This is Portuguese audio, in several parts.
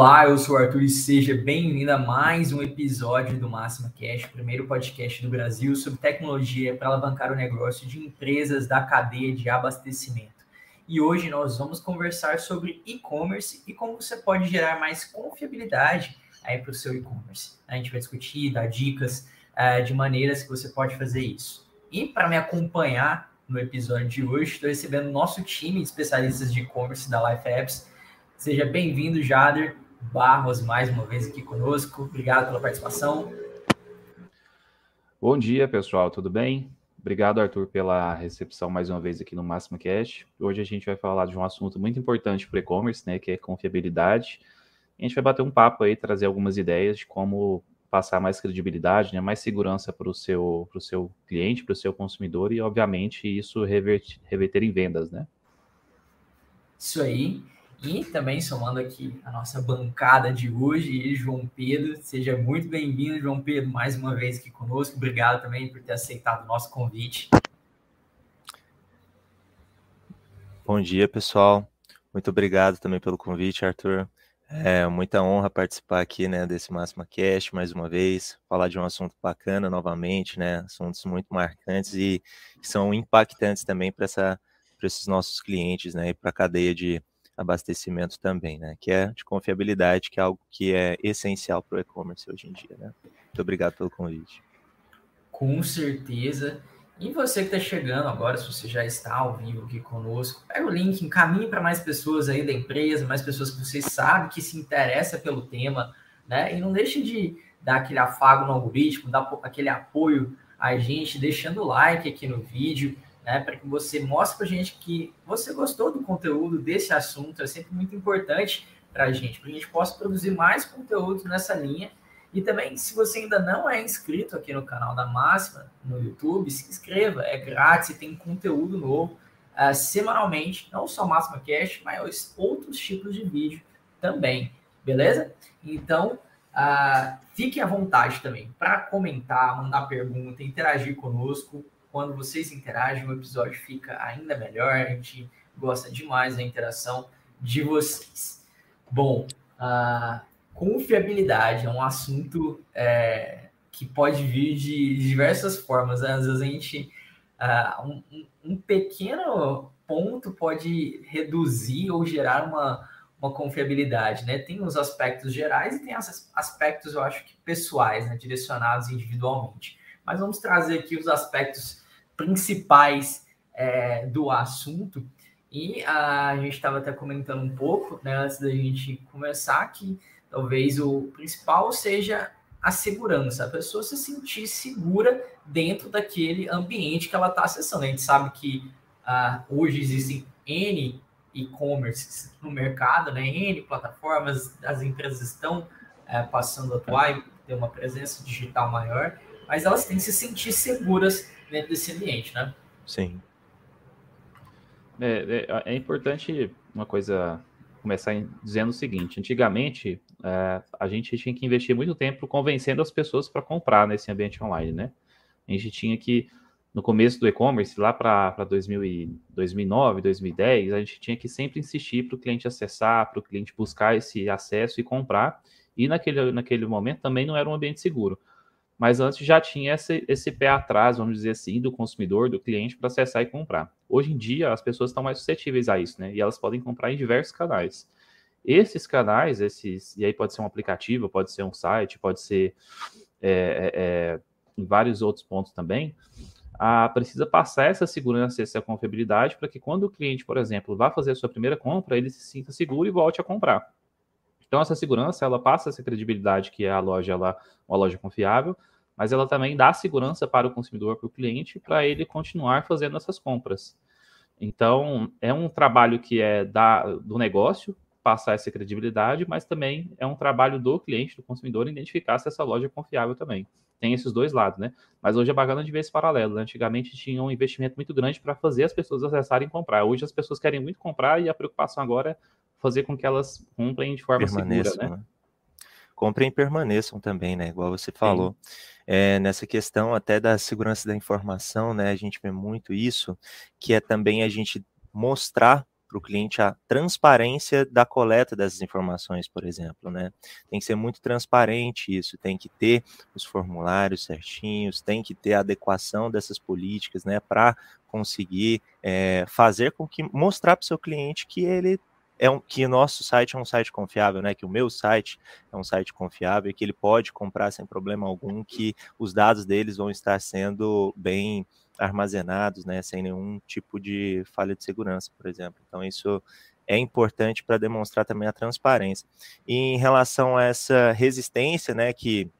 Olá, eu sou o Arthur e seja bem-vindo a mais um episódio do Máxima Cash, o primeiro podcast do Brasil sobre tecnologia para alavancar o negócio de empresas da cadeia de abastecimento. E hoje nós vamos conversar sobre e-commerce e como você pode gerar mais confiabilidade aí para o seu e-commerce. A gente vai discutir, dar dicas uh, de maneiras que você pode fazer isso. E para me acompanhar no episódio de hoje, estou recebendo o nosso time de especialistas de e-commerce da Life Apps Seja bem-vindo, Jader Barros, mais uma vez aqui conosco. Obrigado pela participação. Bom dia, pessoal, tudo bem? Obrigado, Arthur, pela recepção mais uma vez aqui no Máximo Cash. Hoje a gente vai falar de um assunto muito importante para o e-commerce, né, que é confiabilidade. A gente vai bater um papo aí, trazer algumas ideias de como passar mais credibilidade, né, mais segurança para o seu, seu cliente, para o seu consumidor e, obviamente, isso reverter, reverter em vendas, né? Isso aí. E também somando aqui a nossa bancada de hoje, João Pedro. Seja muito bem-vindo, João Pedro, mais uma vez aqui conosco. Obrigado também por ter aceitado o nosso convite. Bom dia, pessoal. Muito obrigado também pelo convite, Arthur. É muita honra participar aqui, né, desse Máxima Cast mais uma vez, falar de um assunto bacana novamente, né, assuntos muito marcantes e que são impactantes também para essa para esses nossos clientes, né, e para a cadeia de abastecimento também, né? Que é de confiabilidade, que é algo que é essencial para o e-commerce hoje em dia, né? Muito obrigado pelo convite. Com certeza. E você que está chegando agora, se você já está ao vivo aqui conosco, pega o link, encaminhe para mais pessoas aí da empresa, mais pessoas que vocês sabem que se interessa pelo tema, né? E não deixe de dar aquele afago no algoritmo, dar aquele apoio a gente, deixando o like aqui no vídeo, né, para que você mostre para a gente que você gostou do conteúdo desse assunto, é sempre muito importante para a gente, para a gente possa produzir mais conteúdo nessa linha. E também, se você ainda não é inscrito aqui no canal da Máxima, no YouTube, se inscreva, é grátis tem conteúdo novo uh, semanalmente, não só Máxima Cash, mas outros tipos de vídeo também, beleza? Então, uh, fiquem à vontade também para comentar, mandar pergunta, interagir conosco quando vocês interagem, o episódio fica ainda melhor. A gente gosta demais da interação de vocês. Bom, a confiabilidade é um assunto é, que pode vir de diversas formas. Né? Às vezes a gente. Uh, um, um, pequeno ponto pode reduzir ou gerar uma, uma confiabilidade, né? Tem os aspectos gerais e tem os aspectos, eu acho que pessoais, né? direcionados individualmente. Mas vamos trazer aqui os aspectos principais é, do assunto. E a gente estava até comentando um pouco, né, antes da gente começar, que talvez o principal seja a segurança, a pessoa se sentir segura dentro daquele ambiente que ela está acessando. A gente sabe que uh, hoje existem N e-commerce no mercado, né? N plataformas, as empresas estão uh, passando a atuar e ter uma presença digital maior, mas elas têm que se sentir seguras dentro desse ambiente, né? Sim. É, é, é importante uma coisa começar dizendo o seguinte: antigamente é, a gente tinha que investir muito tempo convencendo as pessoas para comprar nesse ambiente online, né? A gente tinha que no começo do e-commerce, lá para 2009, 2010, a gente tinha que sempre insistir para o cliente acessar, para o cliente buscar esse acesso e comprar. E naquele, naquele momento também não era um ambiente seguro mas antes já tinha esse, esse pé atrás, vamos dizer assim, do consumidor, do cliente, para acessar e comprar. Hoje em dia, as pessoas estão mais suscetíveis a isso, né? E elas podem comprar em diversos canais. Esses canais, esses, e aí pode ser um aplicativo, pode ser um site, pode ser é, é, é em vários outros pontos também, a, precisa passar essa segurança, essa confiabilidade, para que quando o cliente, por exemplo, vá fazer a sua primeira compra, ele se sinta seguro e volte a comprar. Então, essa segurança, ela passa essa credibilidade que é a loja, ela, uma loja confiável, mas ela também dá segurança para o consumidor, para o cliente, para ele continuar fazendo essas compras. Então, é um trabalho que é da, do negócio, passar essa credibilidade, mas também é um trabalho do cliente, do consumidor, identificar se essa loja é confiável também. Tem esses dois lados, né? Mas hoje é bacana de ver esse paralelo. Né? Antigamente tinha um investimento muito grande para fazer as pessoas acessarem e comprar. Hoje as pessoas querem muito comprar e a preocupação agora é fazer com que elas comprem de forma segura, né? né? Comprem e permaneçam também, né? Igual você falou. É, nessa questão até da segurança da informação, né? A gente vê muito isso, que é também a gente mostrar para o cliente a transparência da coleta dessas informações, por exemplo, né? Tem que ser muito transparente isso, tem que ter os formulários certinhos, tem que ter a adequação dessas políticas, né, para conseguir é, fazer com que mostrar para o seu cliente que ele é um, que nosso site é um site confiável, né? Que o meu site é um site confiável, que ele pode comprar sem problema algum, que os dados deles vão estar sendo bem armazenados, né? Sem nenhum tipo de falha de segurança, por exemplo. Então isso é importante para demonstrar também a transparência. E em relação a essa resistência, né? Que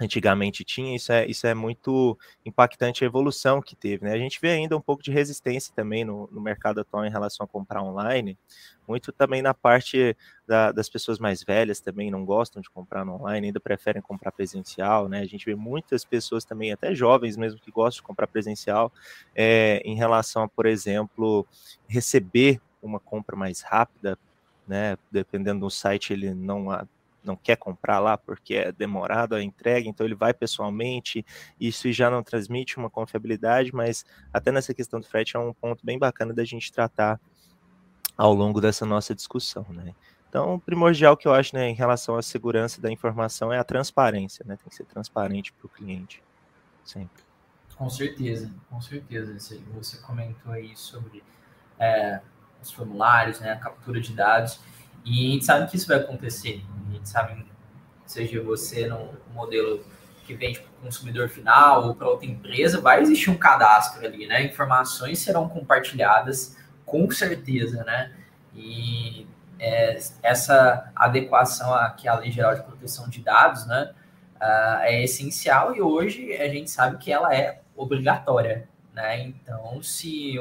antigamente tinha, isso é, isso é muito impactante a evolução que teve. Né? A gente vê ainda um pouco de resistência também no, no mercado atual em relação a comprar online, muito também na parte da, das pessoas mais velhas também não gostam de comprar no online, ainda preferem comprar presencial, né? A gente vê muitas pessoas também, até jovens mesmo, que gostam de comprar presencial, é, em relação a, por exemplo, receber uma compra mais rápida, né? Dependendo do site, ele não não quer comprar lá porque é demorado a entrega, então ele vai pessoalmente, isso já não transmite uma confiabilidade, mas até nessa questão do frete é um ponto bem bacana da gente tratar ao longo dessa nossa discussão, né? Então, o primordial que eu acho né, em relação à segurança da informação é a transparência, né? Tem que ser transparente para o cliente, sempre. Com certeza, com certeza. Você comentou aí sobre é, os formulários, né, a captura de dados. E a gente sabe que isso vai acontecer. A gente sabe, seja você no modelo que vende para o consumidor final ou para outra empresa, vai existir um cadastro ali, né? Informações serão compartilhadas com certeza, né? E é, essa adequação aqui à Lei Geral de Proteção de Dados, né? Uh, é essencial e hoje a gente sabe que ela é obrigatória, né? Então, se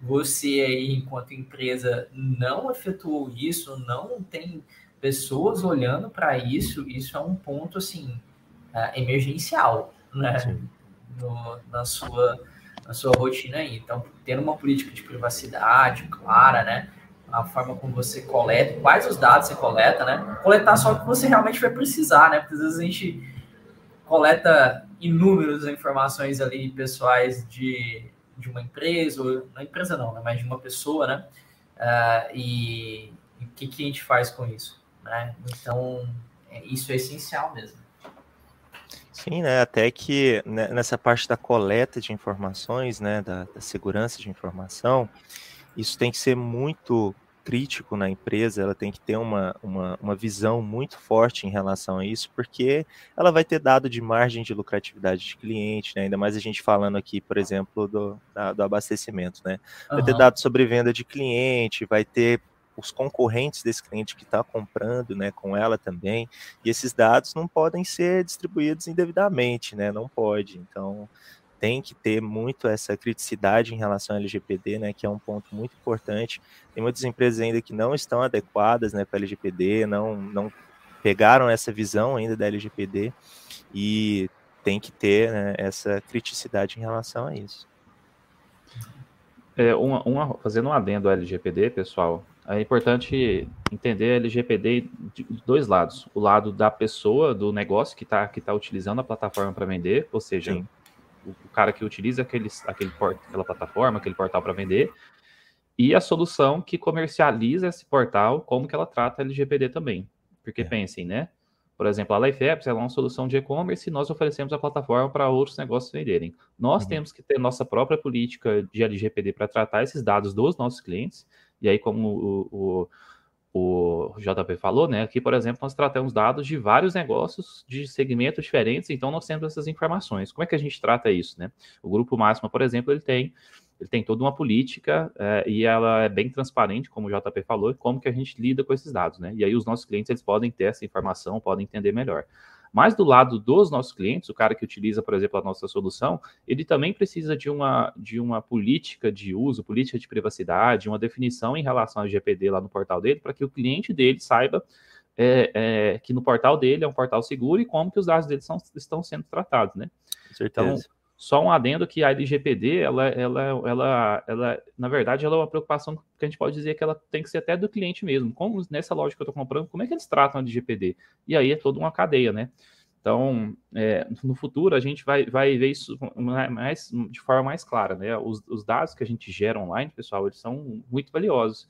você aí, enquanto empresa, não efetuou isso, não tem pessoas olhando para isso, isso é um ponto assim uh, emergencial, né? No, na sua na sua rotina aí. Então, tendo uma política de privacidade clara, né? A forma como você coleta, quais os dados você coleta, né? Coletar só o que você realmente vai precisar, né? Porque às vezes a gente coleta inúmeras informações ali pessoais de de uma empresa, ou na empresa não, né, mas de uma pessoa, né? Uh, e, e o que, que a gente faz com isso? Né? Então, é, isso é essencial mesmo. Sim, né? Até que né, nessa parte da coleta de informações, né, da, da segurança de informação, isso tem que ser muito crítico na empresa, ela tem que ter uma, uma, uma visão muito forte em relação a isso, porque ela vai ter dado de margem de lucratividade de cliente, né? ainda mais a gente falando aqui, por exemplo, do, da, do abastecimento, né? Vai uhum. ter dados sobre venda de cliente, vai ter os concorrentes desse cliente que está comprando, né, com ela também, e esses dados não podem ser distribuídos indevidamente, né, não pode. Então, tem que ter muito essa criticidade em relação ao LGPD, né, que é um ponto muito importante. Tem muitas empresas ainda que não estão adequadas, né, para LGPD, não não pegaram essa visão ainda da LGPD e tem que ter né, essa criticidade em relação a isso. É, uma, uma, fazendo um adendo ao LGPD, pessoal, é importante entender a LGPD de dois lados. O lado da pessoa, do negócio que está que tá utilizando a plataforma para vender, ou seja, Sim o cara que utiliza aquele, aquele port, aquela plataforma, aquele portal para vender, e a solução que comercializa esse portal, como que ela trata LGPD também. Porque é. pensem, né? Por exemplo, a LifeApps é uma solução de e-commerce e nós oferecemos a plataforma para outros negócios venderem. Nós uhum. temos que ter nossa própria política de LGPD para tratar esses dados dos nossos clientes. E aí, como o, o o JP falou, né? Aqui, por exemplo, nós tratamos dados de vários negócios de segmentos diferentes, então nós temos essas informações. Como é que a gente trata isso, né? O grupo Máxima, por exemplo, ele tem ele tem toda uma política é, e ela é bem transparente, como o JP falou, como que a gente lida com esses dados, né? E aí os nossos clientes eles podem ter essa informação, podem entender melhor. Mas do lado dos nossos clientes, o cara que utiliza, por exemplo, a nossa solução, ele também precisa de uma, de uma política de uso, política de privacidade, uma definição em relação ao GPD lá no portal dele, para que o cliente dele saiba é, é, que no portal dele é um portal seguro e como que os dados dele são, estão sendo tratados, né? Com certeza. Então, só um adendo que a LGPD, ela, ela, ela, ela, na verdade, ela é uma preocupação que a gente pode dizer que ela tem que ser até do cliente mesmo. Como nessa loja que eu estou comprando, como é que eles tratam a LGPD? E aí é toda uma cadeia, né? Então, é, no futuro, a gente vai, vai ver isso mais, de forma mais clara, né? Os, os, dados que a gente gera online, pessoal, eles são muito valiosos.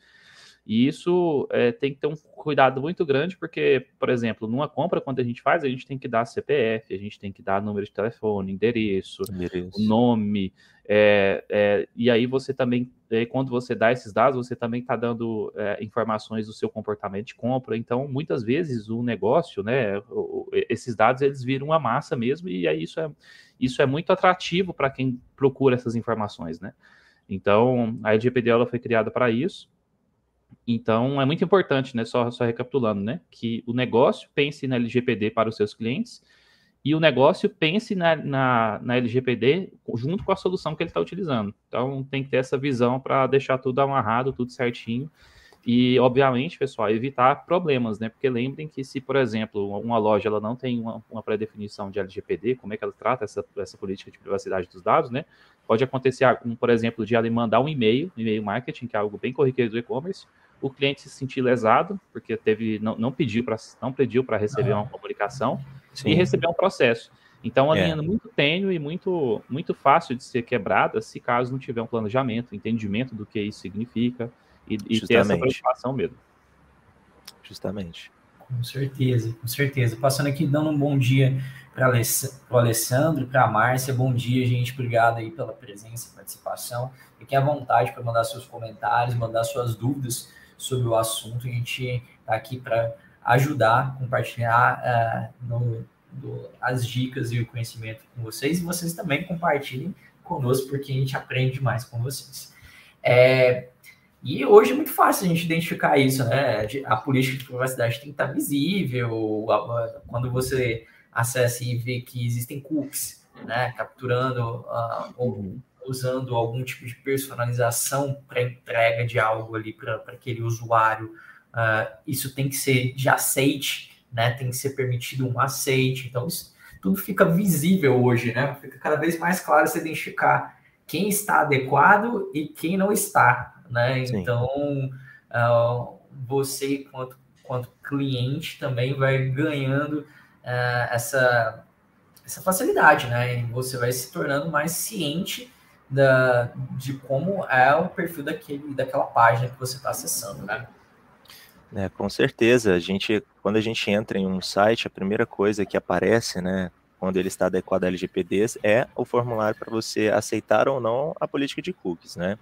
E isso é, tem que ter um cuidado muito grande, porque, por exemplo, numa compra, quando a gente faz, a gente tem que dar CPF, a gente tem que dar número de telefone, endereço, endereço. nome, é, é, e aí você também, é, quando você dá esses dados, você também está dando é, informações do seu comportamento de compra. Então, muitas vezes o negócio, né, esses dados eles viram uma massa mesmo, e aí isso é, isso é muito atrativo para quem procura essas informações, né? Então, a LGPD ela foi criada para isso. Então, é muito importante, né, só, só recapitulando, né, que o negócio pense na LGPD para os seus clientes e o negócio pense na, na, na LGPD junto com a solução que ele está utilizando. Então, tem que ter essa visão para deixar tudo amarrado, tudo certinho. E, obviamente, pessoal, evitar problemas, né? Porque lembrem que se, por exemplo, uma loja ela não tem uma, uma pré-definição de LGPD, como é que ela trata essa, essa política de privacidade dos dados, né? Pode acontecer, por exemplo, de ela mandar um e-mail, um e-mail marketing, que é algo bem corriqueiro do e-commerce, o cliente se sentir lesado, porque teve não, não pediu para não pediu para receber uma comunicação Sim. e receber um processo. Então, a é. linha muito tênue e muito, muito fácil de ser quebrada se caso não tiver um planejamento, entendimento do que isso significa e, e ter essa preocupação mesmo. Justamente. Com certeza, com certeza. Passando aqui, dando um bom dia para o Alessandro, para a Márcia. Bom dia, gente. Obrigado aí pela presença e participação. Fiquem à vontade para mandar seus comentários, mandar suas dúvidas sobre o assunto. A gente está aqui para ajudar, compartilhar uh, no, do, as dicas e o conhecimento com vocês. E vocês também compartilhem conosco, porque a gente aprende mais com vocês. É, e hoje é muito fácil a gente identificar isso, né? A política de privacidade tem que estar visível. Quando você acessa e vê que existem cookies, né? Capturando uh, ou usando algum tipo de personalização para entrega de algo ali para aquele usuário. Uh, isso tem que ser de aceite, né? Tem que ser permitido um aceite. Então, isso tudo fica visível hoje, né? Fica cada vez mais claro você identificar quem está adequado e quem não está, né? Sim. Então, uh, você, quanto, quanto cliente, também vai ganhando uh, essa, essa facilidade, né? E você vai se tornando mais ciente da, de como é o perfil daquele, daquela página que você está acessando, né? É, com certeza. A gente, quando a gente entra em um site, a primeira coisa que aparece, né, quando ele está adequado a LGPDs, é o formulário para você aceitar ou não a política de cookies, né?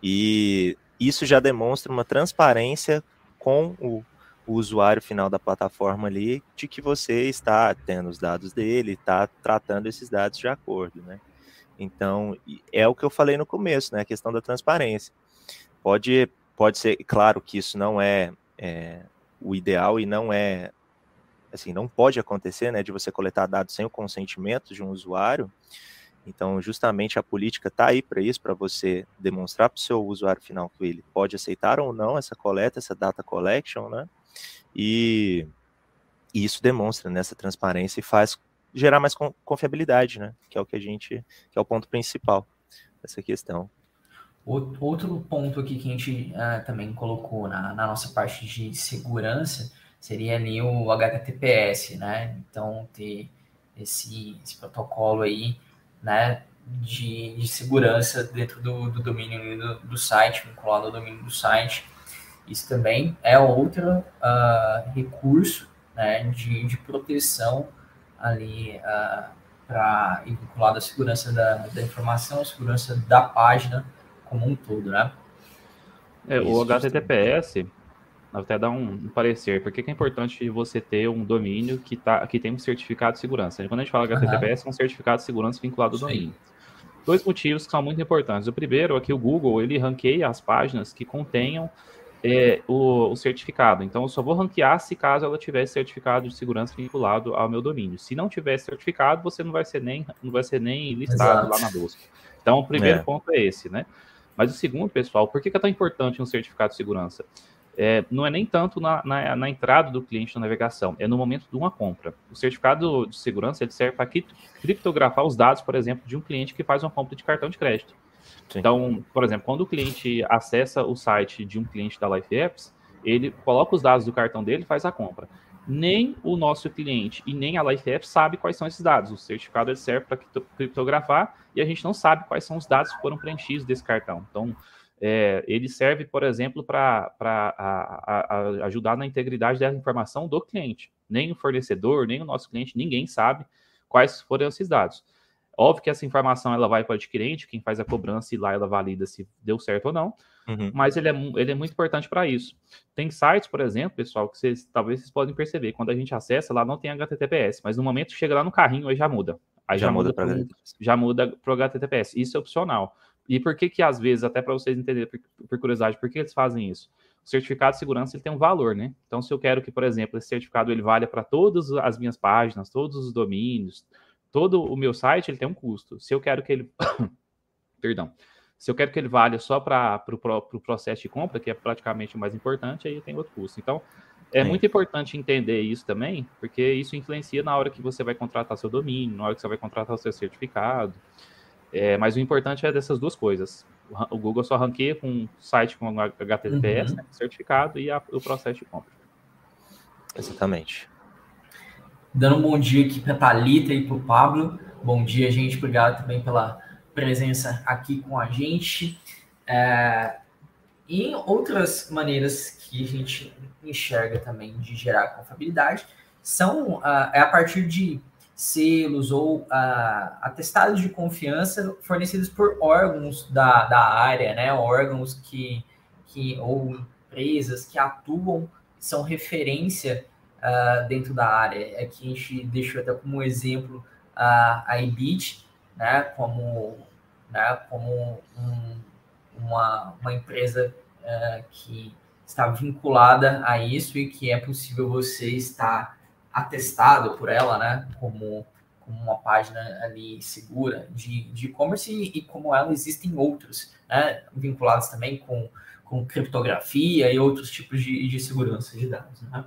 E isso já demonstra uma transparência com o, o usuário final da plataforma ali, de que você está tendo os dados dele, está tratando esses dados de acordo, né? Então, é o que eu falei no começo, né? A questão da transparência. Pode, pode ser, claro que isso não é, é o ideal e não é, assim, não pode acontecer, né? De você coletar dados sem o consentimento de um usuário. Então, justamente a política está aí para isso, para você demonstrar para o seu usuário final que ele pode aceitar ou não essa coleta, essa data collection, né? E, e isso demonstra nessa né, transparência e faz gerar mais confiabilidade, né? Que é o que a gente, que é o ponto principal dessa questão. Outro ponto aqui que a gente uh, também colocou na, na, nossa parte de segurança seria ali o HTTPS, né? Então, ter esse, esse protocolo aí, né, de, de segurança dentro do, do domínio do, do, site, vinculado ao domínio do site. Isso também é outro uh, recurso né, de, de proteção ali uh, para vinculado à segurança da, da informação, a segurança da página como um todo, né? É, o HTTPS, até dar um, parecer, por que é importante você ter um domínio que, tá, que tem um certificado de segurança? Quando a gente fala HTTPS, uhum. é um certificado de segurança vinculado ao domínio. Dois motivos que são muito importantes. O primeiro é que o Google ele ranqueia as páginas que contenham é, o, o, certificado. Então, eu só vou ranquear se caso ela tivesse certificado de segurança vinculado ao meu domínio. Se não tiver certificado, você não vai ser nem, não vai ser nem listado Exato. lá na busca. Então, o primeiro é. ponto é esse, né? Mas o segundo, pessoal, por que, que é tão importante um certificado de segurança? É, não é nem tanto na, na, na, entrada do cliente na navegação, é no momento de uma compra. O certificado de segurança ele serve para criptografar os dados, por exemplo, de um cliente que faz uma compra de cartão de crédito. Sim. Então, por exemplo, quando o cliente acessa o site de um cliente da Life Apps, ele coloca os dados do cartão dele e faz a compra. Nem o nosso cliente e nem a Life Apps sabe quais são esses dados. O certificado ele serve para criptografar e a gente não sabe quais são os dados que foram preenchidos desse cartão. Então, é, ele serve, por exemplo, para ajudar na integridade da informação do cliente. Nem o fornecedor, nem o nosso cliente, ninguém sabe quais foram esses dados. Óbvio que essa informação ela vai para o adquirente, quem faz a cobrança e lá ela valida se deu certo ou não, uhum. mas ele é, ele é muito importante para isso. Tem sites, por exemplo, pessoal, que vocês talvez vocês podem perceber, quando a gente acessa, lá não tem HTTPS, mas no momento chega lá no carrinho, aí já muda. Aí já, já muda para já muda para o HTTPS. Isso é opcional. E por que que às vezes, até para vocês entenderem por, por, curiosidade, por que eles fazem isso? O certificado de segurança ele tem um valor, né? Então, se eu quero que, por exemplo, esse certificado ele valha para todas as minhas páginas, todos os domínios, todo o meu site, ele tem um custo. Se eu quero que ele, perdão, se eu quero que ele valha só para o pro, pro processo de compra, que é praticamente o mais importante, aí tem outro custo. Então, é, é muito importante entender isso também, porque isso influencia na hora que você vai contratar seu domínio, na hora que você vai contratar o seu certificado. É, mas o importante é dessas duas coisas. O Google só ranqueia com um site com HTTPS, uhum. né, certificado, e a, o processo de compra. Exatamente. Dando um bom dia aqui para a Thalita e para o Pablo. Bom dia, gente. Obrigado também pela presença aqui com a gente. É, e outras maneiras que a gente enxerga também de gerar confiabilidade são uh, é a partir de selos ou uh, atestados de confiança fornecidos por órgãos da, da área, né? Órgãos que, que ou empresas que atuam, são referência uh, dentro da área. Aqui a gente deixou até como exemplo uh, a IBIT, né? Como, né? como um, uma, uma empresa uh, que está vinculada a isso e que é possível você estar atestado por ela, né, como, como uma página ali segura de e-commerce e, e, como ela existem outros, né, vinculados também com, com criptografia e outros tipos de, de segurança de dados, né?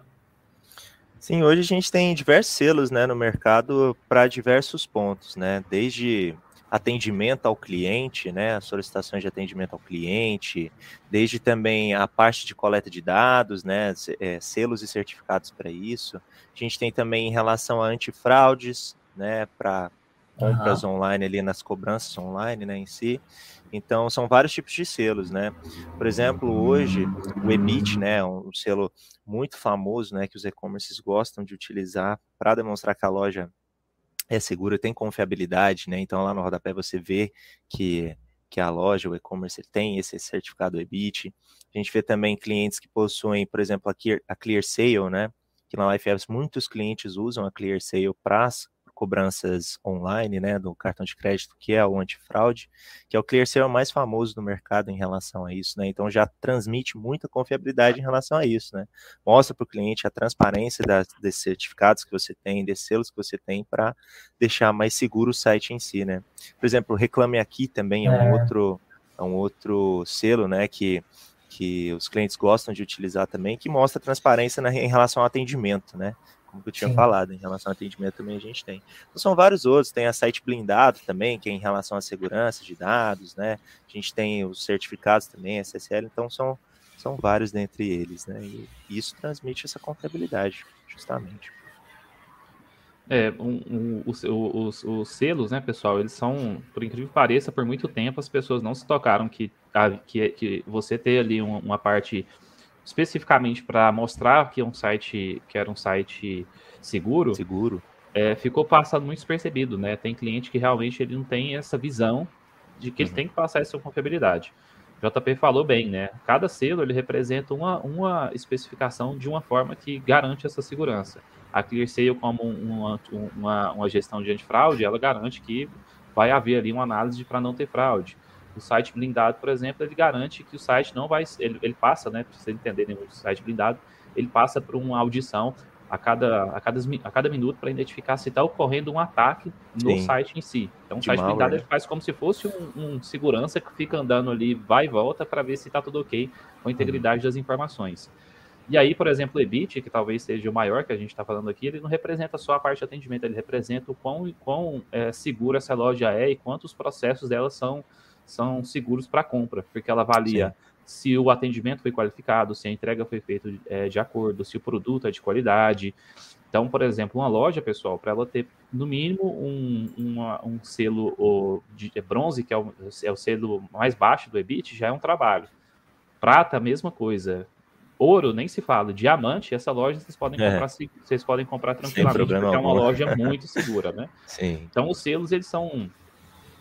Sim, hoje a gente tem diversos selos né, no mercado para diversos pontos, né? Desde atendimento ao cliente, né, solicitações de atendimento ao cliente, desde também a parte de coleta de dados, né, é, selos e certificados para isso. A gente tem também em relação a antifraudes, né, para compras uhum. online ali nas cobranças online, né, em si. Então são vários tipos de selos, né? Por exemplo, hoje o EBIT, né, um selo muito famoso, né, que os e-commerces gostam de utilizar para demonstrar que a loja é seguro, tem confiabilidade, né? Então lá no rodapé você vê que, que a loja, o e-commerce, tem esse certificado EBIT. A gente vê também clientes que possuem, por exemplo, a Clear, a Clear Sale, né? Que na LifeApps muitos clientes usam a Clear Sale para cobranças online, né, do cartão de crédito, que é o antifraude, que é o ClearSale mais famoso do mercado em relação a isso, né? Então já transmite muita confiabilidade em relação a isso, né? Mostra para o cliente a transparência das, desses certificados que você tem, desses selos que você tem para deixar mais seguro o site em si, né? Por exemplo, Reclame Aqui também é, um é. outro é um outro selo, né, que que os clientes gostam de utilizar também, que mostra transparência na, em relação ao atendimento, né? Como eu tinha Sim. falado, em relação ao atendimento também a gente tem. Então, são vários outros, tem a site blindado também, que é em relação à segurança de dados, né? A gente tem os certificados também, SSL, então são, são vários dentre eles, né? E isso transmite essa confiabilidade, justamente. É, um, um, os, os, os, selos, né, pessoal, eles são, por incrível que pareça, por muito tempo as pessoas não se tocaram que, que, que você ter ali uma, uma parte especificamente para mostrar que é um site que era um site seguro, seguro. É, ficou passando muito despercebido, né? Tem cliente que realmente ele não tem essa visão de que uhum. ele tem que passar essa confiabilidade. JP falou bem, né? Cada selo ele representa uma, uma especificação de uma forma que garante essa segurança. A ClearSale, como uma, uma, uma gestão de antifraude, ela garante que vai haver ali uma análise para não ter fraude o site blindado, por exemplo, ele garante que o site não vai. Ele, ele passa, né? Para vocês entenderem o site blindado, ele passa por uma audição a cada, a cada, a cada minuto para identificar se está ocorrendo um ataque no Sim. site em si. Então, o site malware. blindado ele faz como se fosse um, um, segurança que fica andando ali, vai e volta para ver se está tudo ok com a integridade uhum. das informações. E aí, por exemplo, o EBIT, que talvez seja o maior que a gente está falando aqui, ele não representa só a parte de atendimento, ele representa o quão, quão é, segura essa loja é e quantos processos dela são são seguros para compra, porque ela avalia Sim. se o atendimento foi qualificado, se a entrega foi feita é, de acordo, se o produto é de qualidade. Então, por exemplo, uma loja, pessoal, para ela ter no mínimo um, uma, um selo de bronze, que é o, é o selo mais baixo do EBIT, já é um trabalho. Prata, a mesma coisa. Ouro, nem se fala. Diamante, essa loja vocês podem é. comprar, vocês podem comprar tranquilamente, porque é uma loja muito segura, né? Sim. Então, os selos, eles são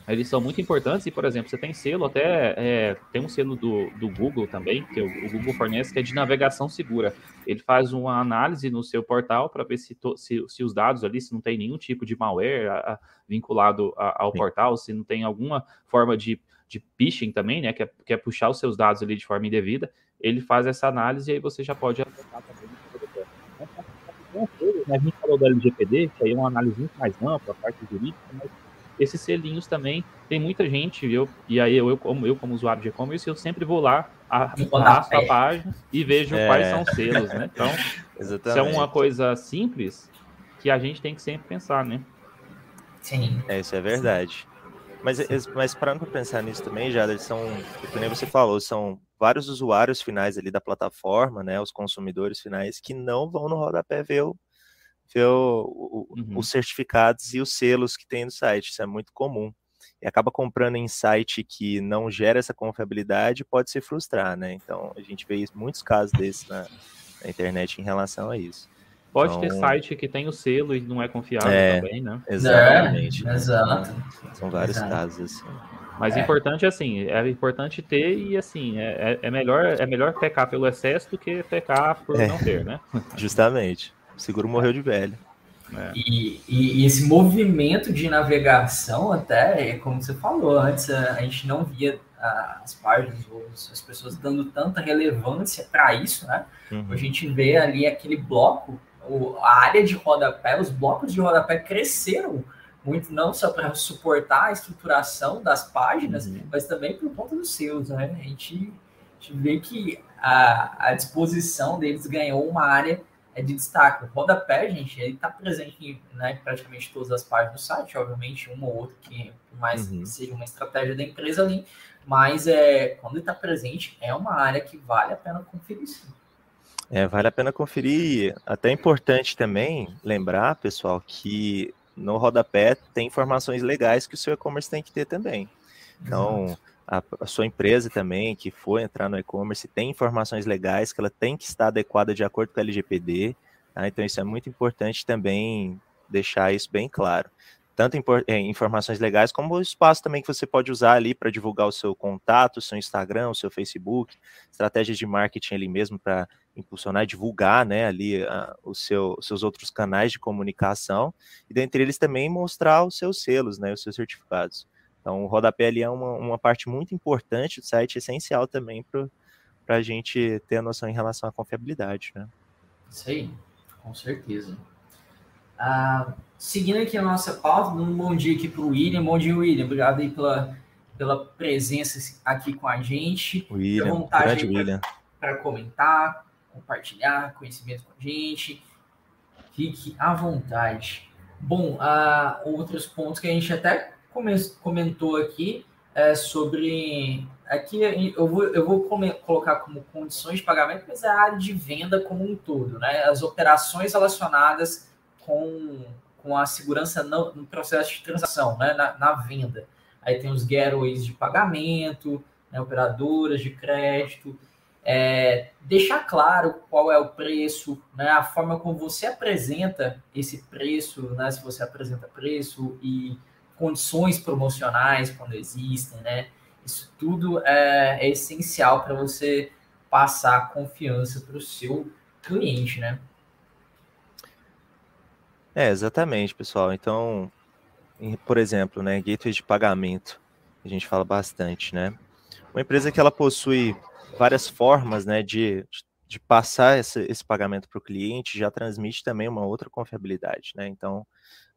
eles são muito importantes e, por exemplo, você tem selo até é, tem um selo do, do Google também que o, o, Google fornece que é de navegação segura. Ele faz uma análise no seu portal para ver se, to, se, se, os dados ali se não tem nenhum tipo de malware a, a, vinculado a, ao Sim. portal, se não tem alguma forma de, de phishing também, né, que é, que é puxar os seus dados ali de forma indevida. Ele faz essa análise e aí você já pode aplicar também a gente falou do LGPD, que aí é uma análise muito mais ampla, a parte jurídica, mas esses selinhos também, tem muita gente, eu, e aí eu, eu, como, eu como usuário de e-commerce, eu sempre vou lá, arrasto a página e vejo é. quais são os selos, né? Então, isso é uma coisa simples que a gente tem que sempre pensar, né? Sim. É, isso é verdade. Mas, mas parando para pensar nisso também, Jader, são, como nem você falou, são vários usuários finais ali da plataforma, né, os consumidores finais, que não vão no rodapé ver o, ver o, o, uhum. os certificados e os selos que tem no site. Isso é muito comum. E acaba comprando em site que não gera essa confiabilidade pode se frustrar, né? Então a gente vê muitos casos desses na, na internet em relação a isso. Pode então, ter site que tem o selo e não é confiável é, também, né? Exatamente. É, exato. São vários exato. casos assim. Mas é. importante assim, é importante ter e assim, é, é, é melhor é melhor pecar pelo excesso do que pecar por é. não ter, né? Justamente. O seguro morreu de velho. É. E, e, e, esse movimento de navegação, até, como você falou antes, a, gente não via as páginas, as pessoas dando tanta relevância para isso, né? Uhum. A gente vê ali aquele bloco, a área de rodapé, os blocos de rodapé cresceram muito, não só para suportar a estruturação das páginas, uhum. mas também por conta dos seus, né? A gente, a gente vê que a, a disposição deles ganhou uma área é de destaque. O rodapé, gente, ele está presente em né, praticamente todas as páginas do site, obviamente, uma ou outra que mais uhum. seja uma estratégia da empresa ali, mas é, quando ele está presente, é uma área que vale a pena conferir sim. É, vale a pena conferir. Até é importante também lembrar, pessoal, que no rodapé tem informações legais que o seu e-commerce tem que ter também. Então, uhum a, a, sua empresa também, que for entrar no e-commerce, tem informações legais que ela tem que estar adequada de acordo com o LGPD. Tá? Então, isso é muito importante também deixar isso bem claro. Tanto é, informações legais, como o espaço também que você pode usar ali para divulgar o seu contato, o seu Instagram, o seu Facebook, estratégias de marketing ali mesmo para impulsionar e divulgar né, ali uh, os seu, seus outros canais de comunicação, e dentre eles também mostrar os seus selos, né, os seus certificados. Então, o rodapé ali é uma, uma parte muito importante do site, essencial também para a gente ter a noção em relação à confiabilidade, né? Isso aí, com certeza. Ah, seguindo aqui a nossa pauta, um bom dia aqui para o William. Bom dia, William. Obrigado aí pela, pela presença aqui com a gente. William, vontade William. Para comentar, compartilhar conhecimento com a gente. Fique à vontade. Bom, ah, outros pontos que a gente até comentou aqui é, sobre. Aqui eu vou, eu vou colocar como condições de pagamento, mas é a área de venda como um todo, né? As operações relacionadas com, com a segurança no, no processo de transação, né? Na, na, venda. Aí tem os gateways de pagamento, né? operadoras de crédito. É, deixar claro qual é o preço, né? A forma como você apresenta esse preço, né? Se você apresenta preço e condições promocionais quando existem, né? Isso tudo é, é essencial para você passar confiança para o seu cliente, né? É, exatamente, pessoal. Então, por exemplo, né, gateway de pagamento, a gente fala bastante, né? Uma empresa que ela possui várias formas, né, de, de passar esse, esse pagamento para o cliente, já transmite também uma outra confiabilidade, né? Então,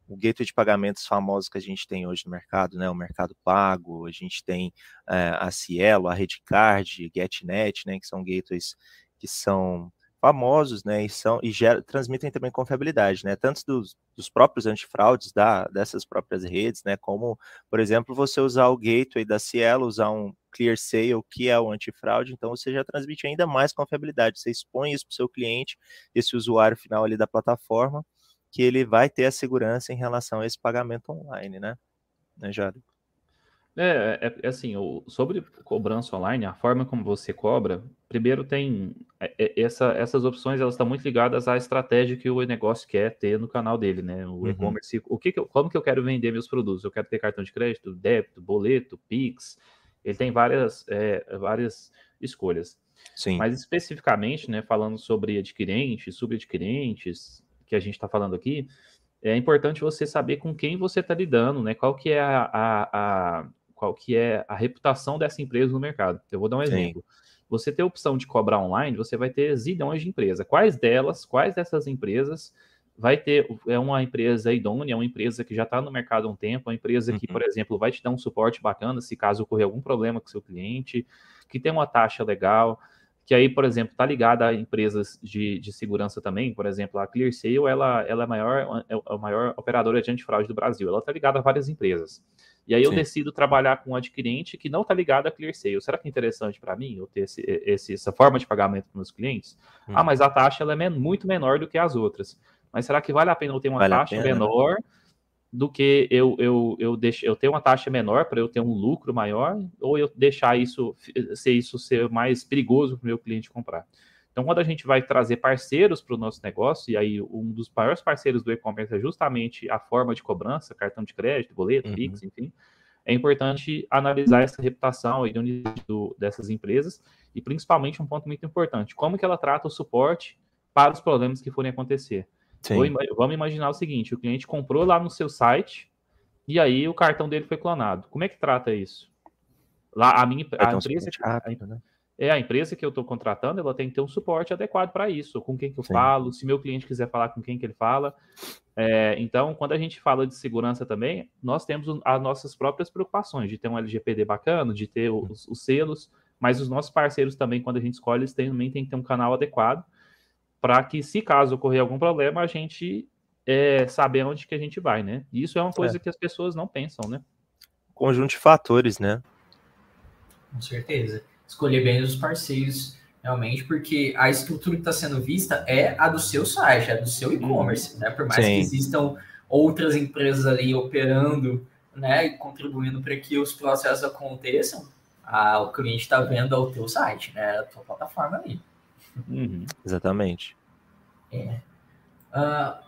o gateway de pagamentos famosos que a gente tem hoje no mercado, né? O Mercado Pago, a gente tem é, a Cielo, a Redcard, GetNet, né? Que são gateways que são famosos, né, e são e gera, transmitem também confiabilidade, né, tanto dos, dos próprios antifraudes da dessas próprias redes, né, como, por exemplo, você usar o gateway da Cielo, usar um Clear Sale, que é o antifraude, então você já transmite ainda mais confiabilidade, você expõe isso para o seu cliente, esse usuário final ali da plataforma, que ele vai ter a segurança em relação a esse pagamento online, né? Né, Jário? É, é, é, assim, sobre cobrança online, a forma como você cobra, primeiro tem é, é, essa, essas opções, elas estão muito ligadas à estratégia que o negócio quer ter no canal dele, né? O uhum. e-commerce, o que, que eu, como que eu quero vender meus produtos? Eu quero ter cartão de crédito, débito, boleto, Pix. Ele tem várias, é, várias escolhas. Sim. Mas especificamente, né, falando sobre adquirentes, subadquirentes, que a gente está falando aqui, é importante você saber com quem você está lidando, né? Qual que é a, a, a, qual que é a reputação dessa empresa no mercado. Eu vou dar um exemplo. Sim. Você tem a opção de cobrar online, você vai ter zilhões de empresas. Quais delas, quais dessas empresas vai ter é uma empresa idônea, é uma empresa que já está no mercado há um tempo, uma empresa que, uhum. por exemplo, vai te dar um suporte bacana se caso ocorrer algum problema com seu cliente, que tem uma taxa legal, que aí, por exemplo, está ligada a empresas de, de segurança também, por exemplo, a ClearSale, ela, ela é, maior, é a maior operadora de antifraude do Brasil, ela está ligada a várias empresas. E aí eu Sim. decido trabalhar com um adquirente que não está ligado a ClearSale. Será que é interessante para mim eu ter esse, esse, essa forma de pagamento para meus clientes? Hum. Ah, mas a taxa ela é men muito menor do que as outras. Mas será que vale a pena eu ter uma vale taxa menor do que eu, eu, eu, deixo, eu ter uma taxa menor para eu ter um lucro maior ou eu deixar isso ser isso ser mais perigoso para o meu cliente comprar? Então, quando a gente vai trazer parceiros para o nosso negócio, e aí um dos maiores parceiros do e-commerce é justamente a forma de cobrança, cartão de crédito, boleto, uhum. Pix, enfim, é importante analisar essa reputação e do, dessas empresas e principalmente um ponto muito importante, como que ela trata o suporte para os problemas que forem acontecer. Vamos imaginar o seguinte, o cliente comprou lá no seu site e aí o cartão dele foi clonado. Como é que trata isso? Lá a minha a empresa, rápido, né? é a empresa que eu estou contratando, ela tem que ter um suporte adequado para isso, com quem que eu Sim. falo, se meu cliente quiser falar com quem que ele fala. É, então, quando a gente fala de segurança também, nós temos as nossas próprias preocupações de ter um LGPD bacana, de ter os, os selos, mas os nossos parceiros também, quando a gente escolhe, eles também têm que ter um canal adequado para que, se caso ocorrer algum problema, a gente é, saber onde que a gente vai, né? Isso é uma coisa é. que as pessoas não pensam, né? Conjunto de fatores, né? Com certeza escolher bem os parceiros, realmente, porque a estrutura que está sendo vista é a do seu site, é do seu e-commerce, né? Por mais Sim. que existam outras empresas ali operando, né, e contribuindo para que os processos aconteçam, a, o cliente está vendo o teu site, né, a tua plataforma ali. Uhum. Exatamente. É. Uh,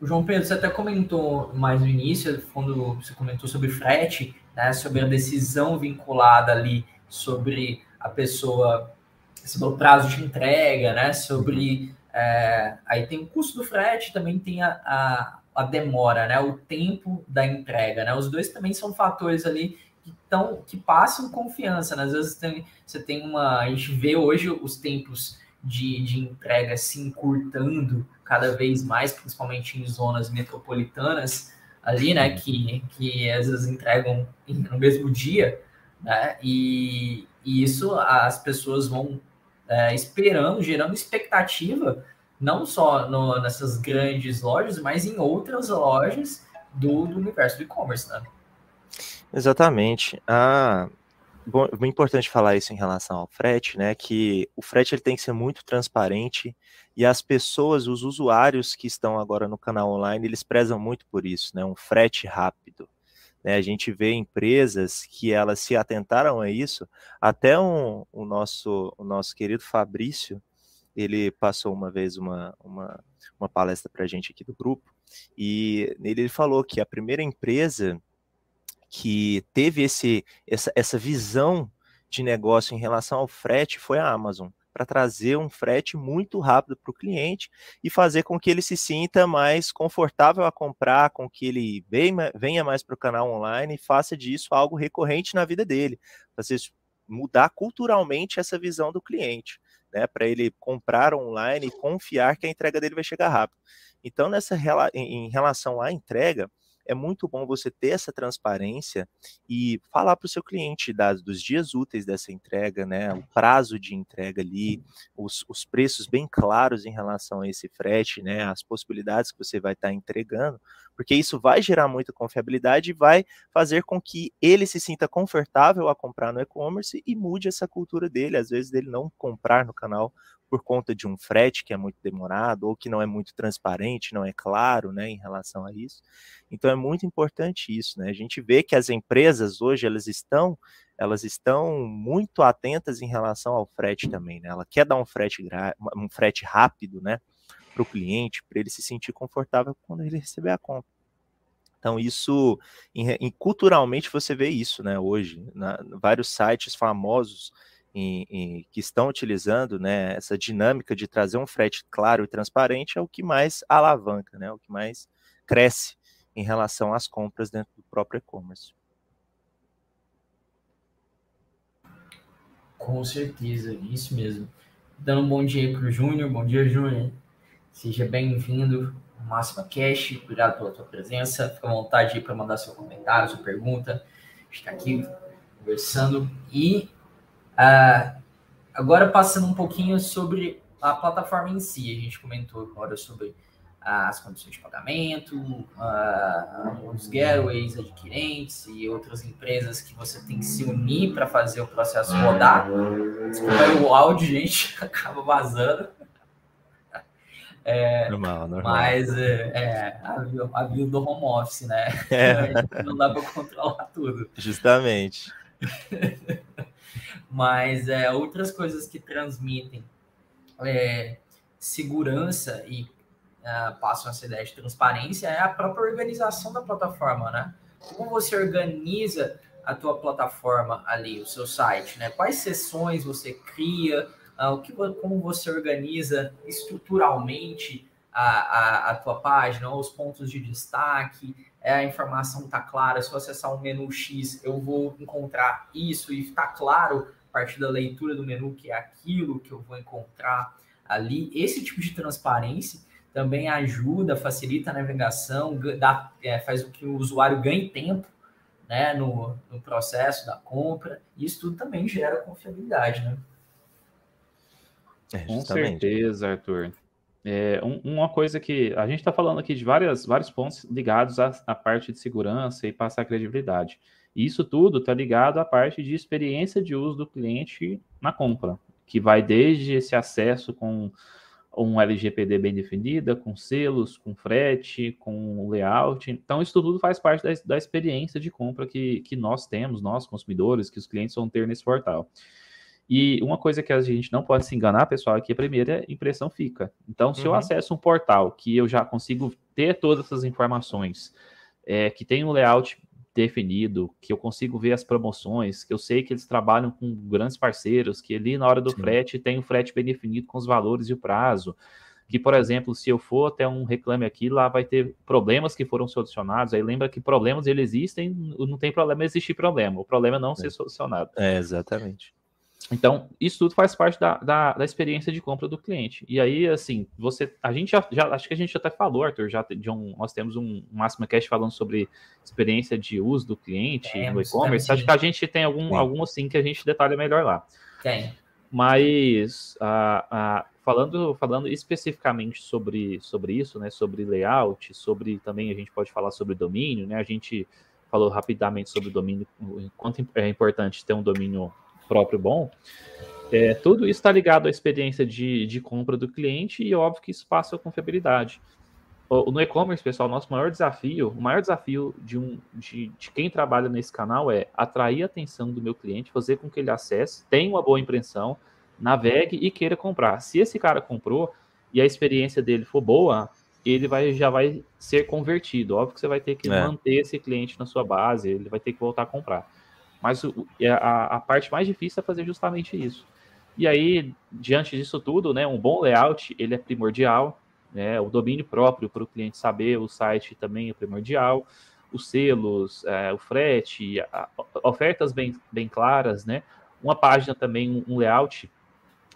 o João Pedro, você até comentou mais no início, quando você comentou sobre frete, né, sobre a decisão vinculada ali sobre a pessoa, sobre o prazo de entrega, né? Sobre é, aí tem o custo do frete, também tem a, a, a, demora, né? O tempo da entrega, né? Os dois também são fatores ali que, tão, que passam confiança, né? Às vezes tem, você tem uma. A gente vê hoje os tempos de, de entrega se encurtando cada vez mais, principalmente em zonas metropolitanas ali, né? Que, que às vezes entregam no mesmo dia né? E, e isso as pessoas vão é, esperando, gerando expectativa, não só no, nessas grandes lojas, mas em outras lojas do, do universo do e-commerce, né? Exatamente. Ah, bom, é importante falar isso em relação ao frete, né? Que o frete ele tem que ser muito transparente e as pessoas, os usuários que estão agora no canal online, eles prezam muito por isso, né? Um frete rápido. Né? A gente vê empresas que elas se atentaram a isso. Até um, o, nosso, o nosso querido Fabrício, ele passou uma vez uma, uma, uma palestra para a gente aqui do grupo, e ele falou que a primeira empresa que teve esse, essa, essa visão de negócio em relação ao frete foi a Amazon para trazer um frete muito rápido para o cliente e fazer com que ele se sinta mais confortável a comprar, com que ele venha mais para o canal online e faça disso algo recorrente na vida dele. Fazer mudar culturalmente essa visão do cliente, né? Para ele comprar online e confiar que a entrega dele vai chegar rápido. Então, nessa em relação à entrega, é muito bom você ter essa transparência e falar para o seu cliente das, dos dias úteis dessa entrega, né? O prazo de entrega ali, os, os preços bem claros em relação a esse frete, né? As possibilidades que você vai estar tá entregando, porque isso vai gerar muita confiabilidade e vai fazer com que ele se sinta confortável a comprar no e-commerce e mude essa cultura dele, às vezes dele não comprar no canal por conta de um frete que é muito demorado ou que não é muito transparente, não é claro, né, em relação a isso. Então é muito importante isso, né? A gente vê que as empresas hoje elas estão elas estão muito atentas em relação ao frete também, né? Ela quer dar um frete um frete rápido, né, para o cliente, para ele se sentir confortável quando ele receber a compra. Então, isso, em, em, culturalmente, você vê isso, né, hoje, na, vários sites famosos em, em, que estão utilizando, né, essa dinâmica de trazer um frete claro e transparente é o que mais alavanca, né, o que mais cresce em relação às compras dentro do próprio e-commerce. Com certeza, isso mesmo. Dando um bom dia para o Júnior. Bom dia, Júnior. Seja bem-vindo ao Máxima Cash. Obrigado pela tua presença. Fica à vontade para mandar seu comentário, sua pergunta. Está aqui conversando. E uh, agora passando um pouquinho sobre a plataforma em si. A gente comentou agora sobre as condições de pagamento, uh, os gateways adquirentes e outras empresas que você tem que se unir para fazer o processo rodar. Desculpa aí o áudio, gente, acaba vazando. É, normal, normal. Mas é, é a, view do home office, né? É. Não dá para controlar tudo. Justamente. Mas é, outras coisas que transmitem é, segurança e uh, passam essa ideia de transparência é a própria organização da plataforma, né? Como você organiza a tua plataforma ali, o seu site, né? Quais sessões você cria, uh, o que, como você organiza estruturalmente a, a, a tua página, os pontos de destaque, é, a informação está clara, se eu acessar um menu X, eu vou encontrar isso e está claro a partir da leitura do menu que é aquilo que eu vou encontrar ali. Esse tipo de transparência também ajuda, facilita a navegação, dá, é, faz com que o usuário ganhe tempo né, no, no processo da compra. Isso tudo também gera confiabilidade, né? É, Com certeza, Arthur. É, um, uma coisa que a gente está falando aqui de várias, vários pontos ligados à, à, parte de segurança e passar credibilidade. E isso tudo está ligado à parte de experiência de uso do cliente na compra, que vai desde esse acesso com um LGPD bem definida, com selos, com frete, com layout. Então, isso tudo faz parte da, da experiência de compra que, que nós temos, nós consumidores, que os clientes vão ter nesse portal. E uma coisa que a gente não pode se enganar, pessoal, é que a primeira impressão fica. Então, se uhum. eu acesso um portal que eu já consigo ter todas essas informações, é, que tem um layout definido, que eu consigo ver as promoções, que eu sei que eles trabalham com grandes parceiros, que ali na hora do Sim. frete tem o frete bem definido com os valores e o prazo. Que, por exemplo, se eu for até um reclame aqui, lá vai ter problemas que foram solucionados. Aí lembra que problemas eles existem, não tem problema existir problema. O problema é não é. ser solucionado. É, exatamente. Então, isso tudo faz parte da, da, da, experiência de compra do cliente. E aí, assim, você. A gente já, já, Acho que a gente até falou, Arthur, já de um, nós temos um Máxima Cash falando sobre experiência de uso do cliente no e-commerce. Acho que a gente tem algum, algum assim que a gente detalha melhor lá. Tem. Mas falando, falando especificamente sobre, sobre isso, né? Sobre layout, sobre também a gente pode falar sobre domínio, né? A gente falou rapidamente sobre domínio, o quanto é importante ter um domínio próprio bom, é, tudo isso está ligado à experiência de, de compra do cliente e óbvio que isso passa a confiabilidade. No e-commerce, pessoal, nosso maior desafio, o maior desafio de, um, de, de, quem trabalha nesse canal é atrair a atenção do meu cliente, fazer com que ele acesse, tenha uma boa impressão, navegue e queira comprar. Se esse cara comprou e a experiência dele for boa, ele vai, já vai ser convertido. Óbvio que você vai ter que é. manter esse cliente na sua base, ele vai ter que voltar a comprar. Mas o, é, a, a parte mais difícil é fazer justamente isso. E aí, diante disso tudo, né, um bom layout ele é primordial, né, o domínio próprio para o cliente saber o site também é primordial, os selos, é, o frete, a, a, ofertas bem, bem claras, né, uma página também, um, um layout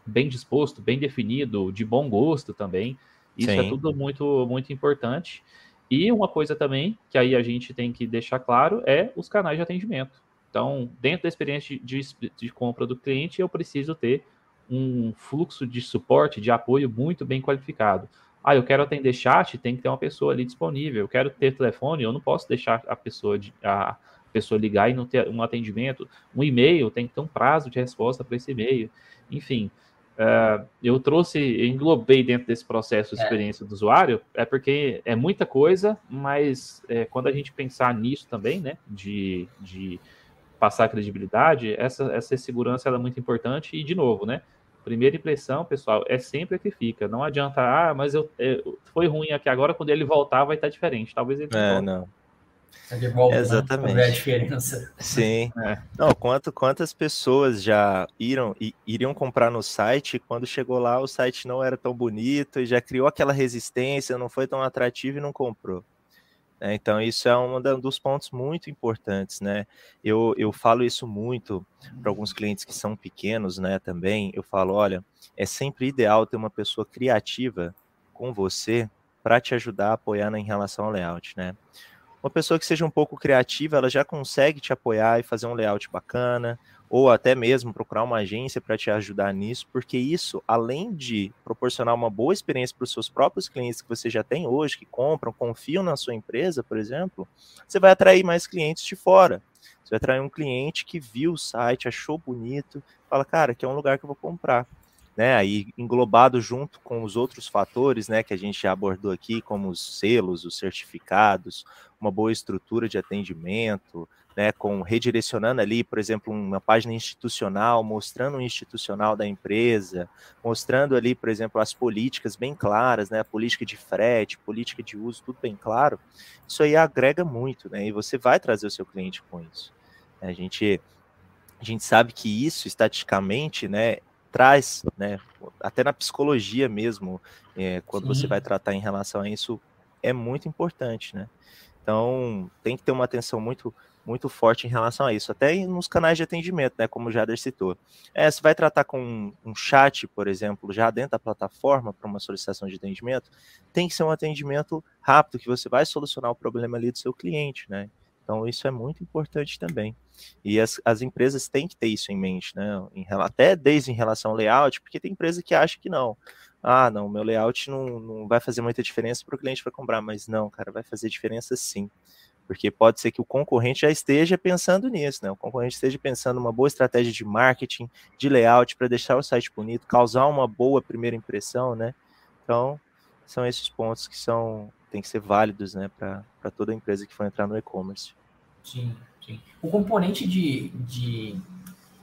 bem disposto, bem definido, de bom gosto também. Isso é Sim. é tudo muito, muito importante. E uma coisa também que aí a gente tem que deixar claro é os canais de atendimento. Então, dentro da experiência de, de, compra do cliente, eu preciso ter um fluxo de suporte, de apoio muito bem qualificado. Ah, eu quero atender chat, tem que ter uma pessoa ali disponível. Eu quero ter telefone, eu não posso deixar a pessoa, de, a pessoa ligar e não ter um atendimento. Um e-mail tem que ter um prazo de resposta para esse e-mail. Enfim, uh, eu trouxe, englobei dentro desse processo de é. experiência do usuário, é porque é muita coisa, mas é, quando a gente pensar nisso também, né, de, de passar credibilidade, essa, essa segurança é muito importante e, de novo, né, primeira impressão, pessoal, é sempre a que fica. Não adianta, ah, mas eu, eu foi ruim aqui agora, quando ele voltar vai estar diferente. Talvez ele É, não. Ele volta, né? Exatamente. Né? a diferença. Sim. É. Não, quanto, quantas pessoas já iram, iriam comprar no site quando chegou lá o site não era tão bonito e já criou aquela resistência, não foi tão atrativo e não comprou. É, então, isso é um dos pontos muito importantes, né? Eu, eu falo isso muito para alguns clientes que são pequenos, né? Também, eu falo: olha, é sempre ideal ter uma pessoa criativa com você para te ajudar a apoiar em relação ao layout, né? Uma pessoa que seja um pouco criativa, ela já consegue te apoiar e fazer um layout bacana, ou até mesmo procurar uma agência para te ajudar nisso, porque isso, além de proporcionar uma boa experiência para os seus próprios clientes que você já tem hoje, que compram, confiam na sua empresa, por exemplo, você vai atrair mais clientes de fora. Você vai atrair um cliente que viu o site, achou bonito, fala, cara, aqui é um lugar que eu vou comprar né, aí englobado junto com os outros fatores, né, que a gente já abordou aqui, como os selos, os certificados, uma boa estrutura de atendimento, né, com redirecionando ali, por exemplo, uma página institucional, mostrando o institucional da empresa, mostrando ali, por exemplo, as políticas bem claras, né, a política de frete, política de uso, tudo bem claro. Isso aí agrega muito, né, e você vai trazer o seu cliente com isso. A gente a gente sabe que isso, estatisticamente, né, traz, né, até na psicologia mesmo, é, quando Sim. você vai tratar em relação a isso, é muito importante, né? Então, tem que ter uma atenção muito muito forte em relação a isso, até nos canais de atendimento, né, como o Jader citou. É, você vai tratar com um, um chat, por exemplo, já dentro da plataforma para uma solicitação de atendimento, tem que ser um atendimento rápido, que você vai solucionar o problema ali do seu cliente, né? Então, isso é muito importante também. E as, as empresas têm que ter isso em mente, né? Em, até desde em relação ao layout, porque tem empresa que acha que não. Ah, não, meu layout não, não vai fazer muita diferença para o cliente para comprar, mas não, cara, vai fazer diferença sim. Porque pode ser que o concorrente já esteja pensando nisso, né? O concorrente esteja pensando uma boa estratégia de marketing, de layout para deixar o site bonito, causar uma boa primeira impressão, né? Então, são esses pontos que são tem que ser válidos, né, para toda empresa que for entrar no e-commerce. Sim, sim. O componente de, de,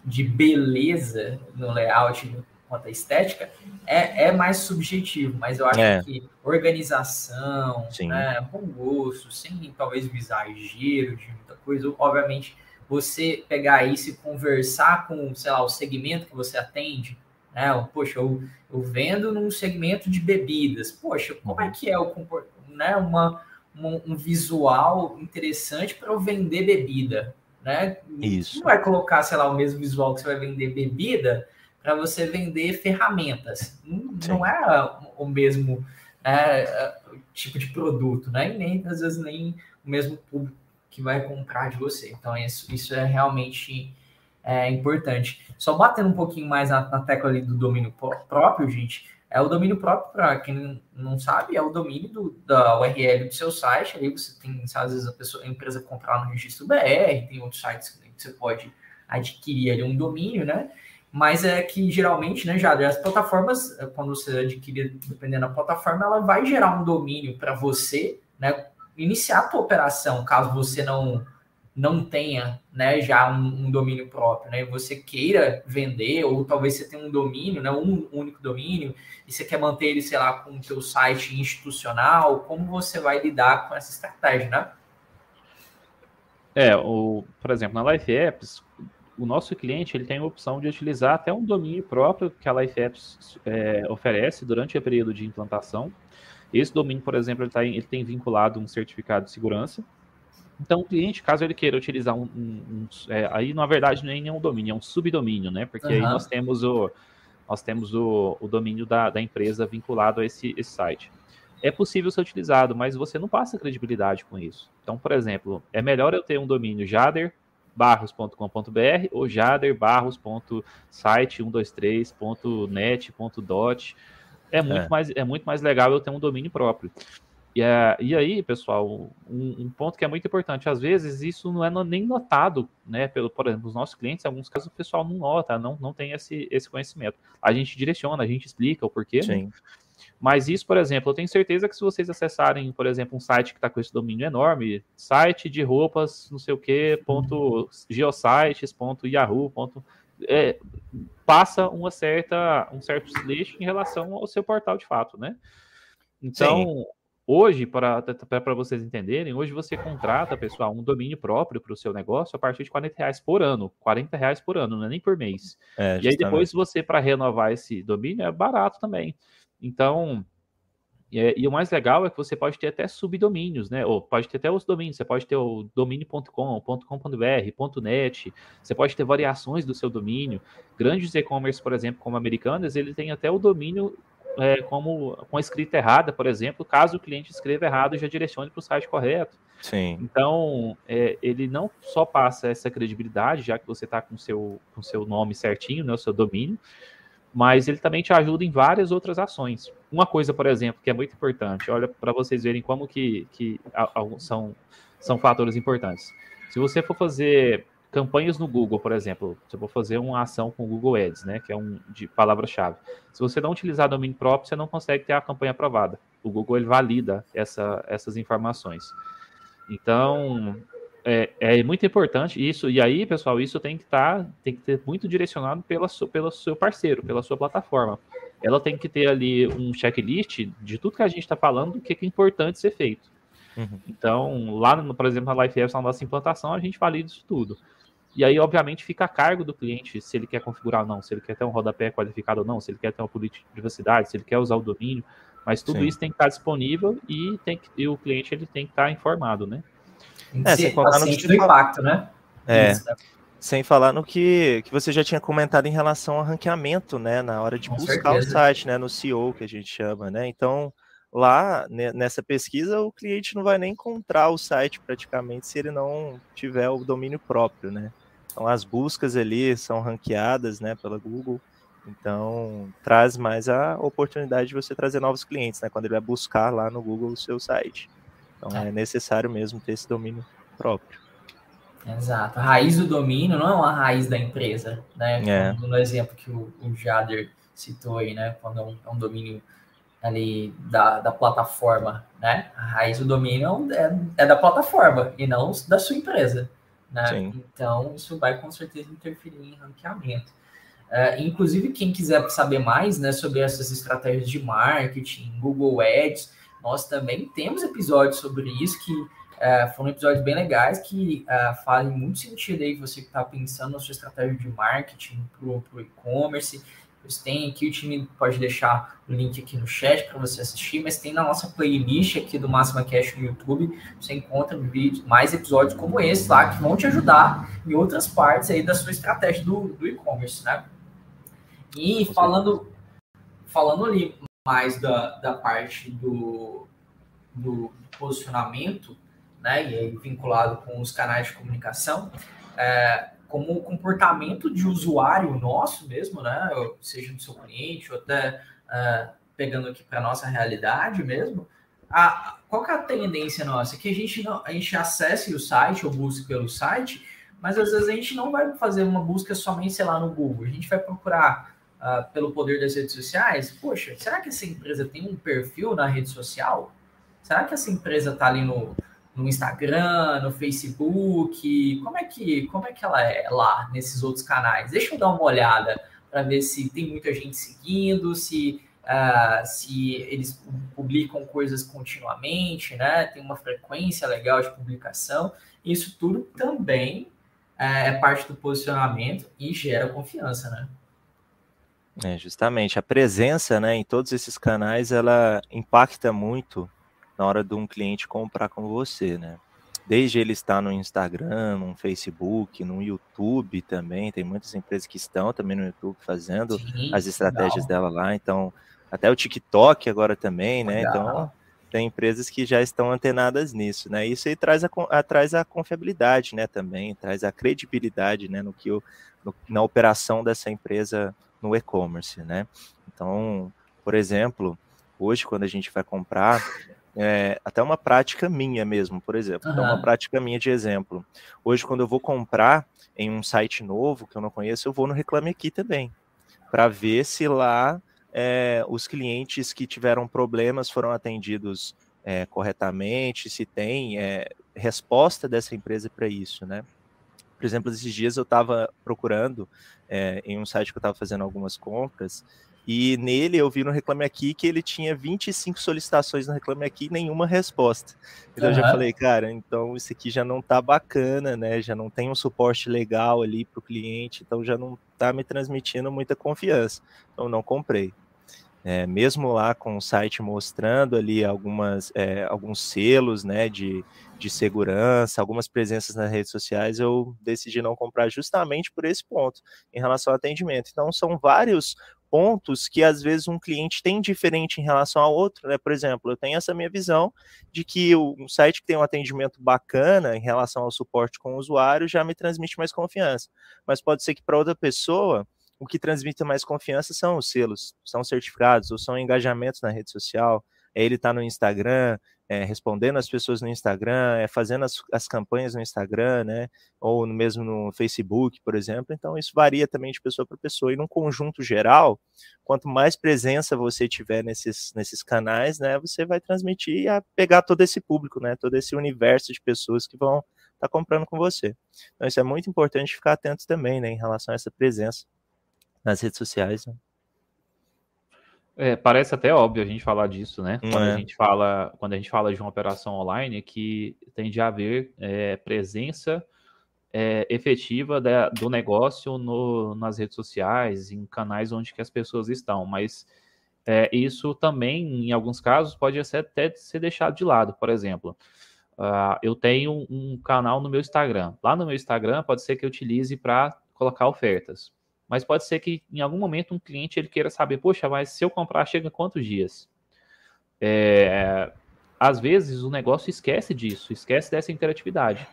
de beleza no layout quanto à estética é, é mais subjetivo, mas eu acho é. que organização, né, bom gosto, sem talvez o exagero de muita coisa, obviamente você pegar isso e conversar com, sei lá, o segmento que você atende, né? Poxa, eu, eu vendo num segmento de bebidas. Poxa, como é uhum. que é o né, uma um, um visual interessante para eu vender bebida, né? Isso. Não vai colocar, sei lá, o mesmo visual que você vai vender bebida para você vender ferramentas. Não, não é o mesmo é, tipo de produto, né? E nem às vezes nem o mesmo público que vai comprar de você. Então isso, isso é realmente é, importante. Só batendo um pouquinho mais na, na tecla ali do domínio próprio, gente. É o domínio próprio, para quem não sabe, é o domínio do, da URL do seu site. Ali você tem, às vezes, a, pessoa, a empresa comprar no registro BR, tem outros sites que você pode adquirir ali um domínio, né? Mas é que geralmente, né, já as plataformas, quando você adquire, dependendo da plataforma, ela vai gerar um domínio para você, né? Iniciar a tua operação, caso você não não tenha né, já um, um, domínio próprio, né? Você queira vender, ou talvez você tenha um domínio, né, um único domínio, e você quer manter ele, sei lá, com o seu site institucional, como você vai lidar com essa estratégia, né? É, o, por exemplo, na Life Apps, o nosso cliente ele tem a opção de utilizar até um domínio próprio que a Life Apps é, oferece durante o período de implantação. Esse domínio, por exemplo, ele, tá, ele tem vinculado um certificado de segurança, então, o cliente, caso ele queira utilizar um. um, um é, aí, na verdade, nem é um domínio, é um subdomínio, né? Porque uhum. aí nós temos o, nós temos o, o domínio da, da empresa vinculado a esse, esse site. É possível ser utilizado, mas você não passa credibilidade com isso. Então, por exemplo, é melhor eu ter um domínio jaderbarros.com.br ou jaderbarros.site123.net.dot é muito, é. Mais, é muito mais legal eu ter um domínio próprio. E, é, e aí, pessoal, um, um, ponto que é muito importante, às vezes isso não é nem notado, né? Pelo, por exemplo, os nossos clientes, em alguns casos o pessoal não nota, não, não tem esse, esse conhecimento. A gente direciona, a gente explica o porquê. Né? Sim. Né? Mas isso, por exemplo, eu tenho certeza que se vocês acessarem, por exemplo, um site que está com esse domínio enorme, site de roupas, não sei o que, ponto geosites, ponto yahoo, ponto, é, passa uma certa, um certo lixo em relação ao seu portal de fato, né? Então, Sim. Hoje, para vocês entenderem, hoje você contrata, pessoal, um domínio próprio para o seu negócio a partir de 40 reais por ano. 40 reais por ano, não é nem por mês. É, e aí depois você, para renovar esse domínio, é barato também. Então, é, e o mais legal é que você pode ter até subdomínios, né? Ou pode ter até os domínios. Você pode ter o domínio.com, .com.br, .net. Você pode ter variações do seu domínio. Grandes e-commerce, por exemplo, como Americanas, ele tem até o domínio é, como com a escrita errada, por exemplo, caso o cliente escreva errado, já direcione para o site correto. Sim. Então, é, ele não só passa essa credibilidade, já que você está com seu, com seu nome certinho, né, o seu domínio, mas ele também te ajuda em várias outras ações. Uma coisa, por exemplo, que é muito importante, olha para vocês verem como que, que são, são fatores importantes. Se você for fazer campanhas no Google, por exemplo, se eu vou fazer uma ação com o Google Ads, né, que é um de palavra-chave. Se você não utilizar domínio próprio, você não consegue ter a campanha aprovada. O Google ele valida essa, essas informações. Então, é, é, muito importante isso. E aí, pessoal, isso tem que estar, tá, tem que ter muito direcionado pela, pelo seu parceiro, pela sua plataforma. Ela tem que ter ali um checklist de tudo que a gente está falando, o que é importante ser feito. Uhum. Então, lá, no, por exemplo, na LifeApps, na nossa implantação, a gente valida isso tudo. E aí, obviamente, fica a cargo do cliente se ele quer configurar ou não, se ele quer ter um rodapé qualificado ou não, se ele quer ter uma política de privacidade, se ele quer usar o domínio. Mas tudo Sim. isso tem que estar disponível e, tem que, e o cliente ele tem que estar informado, né? É, sem falar no que... do impacto, né? É. Isso, né? Sem falar no que, que você já tinha comentado em relação ao ranqueamento, né? Na hora de Com buscar certeza. o site, né? No CEO, que a gente chama, né? Então, lá nessa pesquisa, o cliente não vai nem encontrar o site praticamente se ele não tiver o domínio próprio, né? Então as buscas ali são ranqueadas, né, pela Google. Então traz mais a oportunidade de você trazer novos clientes, né, quando ele vai buscar lá no Google o seu site. Então é, é necessário mesmo ter esse domínio próprio. Exato. A raiz do domínio não é uma raiz da empresa, né? É. No exemplo que o, o Jader citou aí, né? Quando é um, é um domínio ali da, da plataforma, né? A raiz do domínio é, é da plataforma e não da sua empresa. Né? Então, isso vai com certeza interferir em ranqueamento. Uh, inclusive, quem quiser saber mais né, sobre essas estratégias de marketing, Google Ads, nós também temos episódios sobre isso que uh, foram episódios bem legais que uh, fazem muito sentido aí você que está pensando na sua estratégia de marketing para o e-commerce eles têm aqui, o time pode deixar o link aqui no chat para você assistir, mas tem na nossa playlist aqui do Máxima Cash no YouTube, você encontra vídeos, mais episódios como esse lá, que vão te ajudar em outras partes aí da sua estratégia do, do e-commerce, né? E falando, falando ali mais da, da parte do, do posicionamento, né, e aí vinculado com os canais de comunicação, é, como o comportamento de usuário nosso mesmo, né? Seja do seu cliente ou até uh, pegando aqui para nossa realidade mesmo. A, qual que é a tendência nossa? Que a gente não, a gente acesse o site ou busque pelo site, mas às vezes a gente não vai fazer uma busca somente, sei lá, no Google. A gente vai procurar uh, pelo poder das redes sociais. Poxa, será que essa empresa tem um perfil na rede social? Será que essa empresa está ali no, no Instagram, no Facebook? Como é que como é que ela é lá nesses outros canais? Deixa eu dar uma olhada para ver se tem muita gente seguindo, se uh, se eles publicam coisas continuamente, né? Tem uma frequência legal de publicação. Isso tudo também é, é parte do posicionamento e gera confiança, né? É, justamente a presença, né, em todos esses canais, ela impacta muito na hora de um cliente comprar com você, né? Desde ele estar no Instagram, no Facebook, no YouTube também, tem muitas empresas que estão também no YouTube fazendo Sim, as estratégias legal. dela lá, então até o TikTok agora também, né? Legal. Então tem empresas que já estão antenadas nisso, né? Isso aí traz a, a traz a confiabilidade, né? Também traz a credibilidade, né? No que o, no, na operação dessa empresa no e-commerce, né? Então por exemplo, hoje quando a gente vai comprar, é, até uma prática minha mesmo, por exemplo, uhum. uma prática minha de exemplo. Hoje, quando eu vou comprar em um site novo que eu não conheço, eu vou no Reclame Aqui também, para ver se lá é, os clientes que tiveram problemas foram atendidos é, corretamente, se tem é, resposta dessa empresa para isso, né? Por exemplo, esses dias eu estava procurando é, em um site que eu estava fazendo algumas compras e nele eu vi no Reclame Aqui que ele tinha 25 solicitações no Reclame Aqui e nenhuma resposta. Então uhum. eu já falei, cara, então isso aqui já não tá bacana, né? Já não tem um suporte legal ali para o cliente, então já não tá me transmitindo muita confiança. Então não comprei. É, mesmo lá com o site mostrando ali algumas, é, alguns selos né, de, de segurança, algumas presenças nas redes sociais, eu decidi não comprar justamente por esse ponto, em relação ao atendimento. Então, são vários pontos que às vezes um cliente tem diferente em relação ao outro, né? Por exemplo, eu tenho essa minha visão de que um site que tem um atendimento bacana em relação ao suporte com o usuário já me transmite mais confiança. Mas pode ser que para outra pessoa o que transmite mais confiança são os selos, são certificados ou são engajamentos na rede social. É ele estar tá no Instagram, é, respondendo as pessoas no Instagram, é, fazendo as, as campanhas no Instagram, né? Ou mesmo no Facebook, por exemplo. Então, isso varia também de pessoa para pessoa. E num conjunto geral, quanto mais presença você tiver nesses, nesses canais, né? Você vai transmitir a pegar todo esse público, né? Todo esse universo de pessoas que vão estar tá comprando com você. Então, isso é muito importante ficar atento também, né? Em relação a essa presença nas redes sociais. Né? É, parece até óbvio a gente falar disso, né? Quando, é. a gente fala, quando a gente fala de uma operação online que tem de haver é, presença é, efetiva da, do negócio no, nas redes sociais, em canais onde que as pessoas estão, mas é, isso também, em alguns casos, pode até ser deixado de lado. Por exemplo, uh, eu tenho um canal no meu Instagram. Lá no meu Instagram pode ser que eu utilize para colocar ofertas. Mas pode ser que em algum momento um cliente ele queira saber, poxa, mas se eu comprar chega em quantos dias? É, às vezes o negócio esquece disso, esquece dessa interatividade.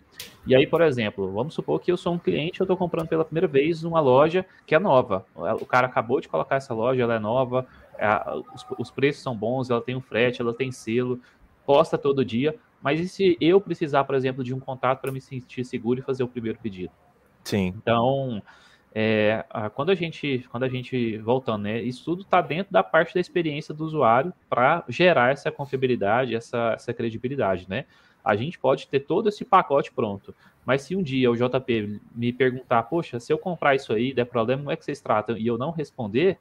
E aí, por exemplo, vamos supor que eu sou um cliente, eu estou comprando pela primeira vez uma loja que é nova. O cara acabou de colocar essa loja, ela é nova, os, os preços são bons, ela tem um frete, ela tem selo, posta todo dia. Mas e se eu precisar, por exemplo, de um contato para me sentir seguro e fazer o primeiro pedido? Sim. Então, é, quando a gente, quando a gente voltando, né, isso tudo está dentro da parte da experiência do usuário para gerar essa confiabilidade, essa, essa credibilidade, né? A gente pode ter todo esse pacote pronto, mas se um dia o JP me perguntar, poxa, se eu comprar isso aí, der problema, como é que vocês tratam? E eu não responder,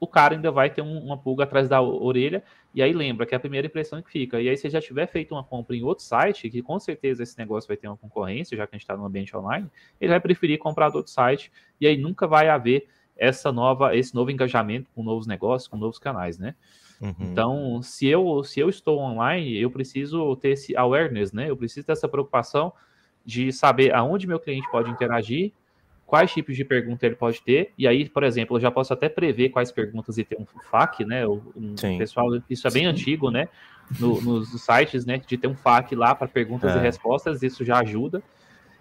o cara ainda vai ter um, uma pulga atrás da orelha, e aí lembra que é a primeira impressão que fica. E aí, se já tiver feito uma compra em outro site, que com certeza esse negócio vai ter uma concorrência, já que a gente está no ambiente online, ele vai preferir comprar do outro site, e aí nunca vai haver essa nova, esse novo engajamento com novos negócios, com novos canais, né? Uhum. Então, se eu, se eu estou online, eu preciso ter esse awareness, né? Eu preciso ter essa preocupação de saber aonde meu cliente pode interagir quais tipos de pergunta ele pode ter, e aí, por exemplo, eu já posso até prever quais perguntas e ter um FAQ, né? Um pessoal, isso é bem Sim. antigo, né? No, nos sites, né? De ter um FAQ lá para perguntas é. e respostas, isso já ajuda.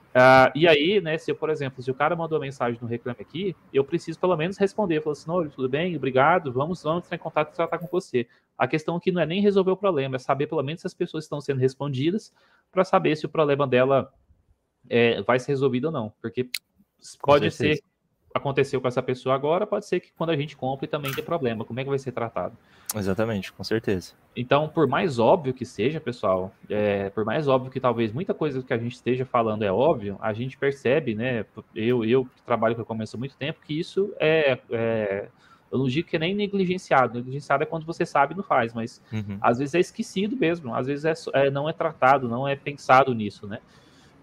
Uh, e aí, né, se eu, por exemplo, se o cara mandou uma mensagem no Reclame Aqui, eu preciso pelo menos responder. Falar assim, não, tudo bem, obrigado, vamos, vamos entrar em contato e tratar com você. A questão aqui não é nem resolver o problema, é saber pelo menos se as pessoas estão sendo respondidas para saber se o problema dela é, vai ser resolvido ou não. Porque Pode ser aconteceu com essa pessoa agora, pode ser que quando a gente compre também tenha problema. Como é que vai ser tratado? Exatamente, com certeza. Então, por mais óbvio que seja, pessoal, é, por mais óbvio que talvez muita coisa que a gente esteja falando é óbvio, a gente percebe, né? Eu, eu que trabalho com e-commerce há muito tempo, que isso é, é eu não digo que é nem negligenciado. Negligenciado é quando você sabe e não faz, mas uhum. às vezes é esquecido mesmo, às vezes é, é, não é tratado, não é pensado nisso, né?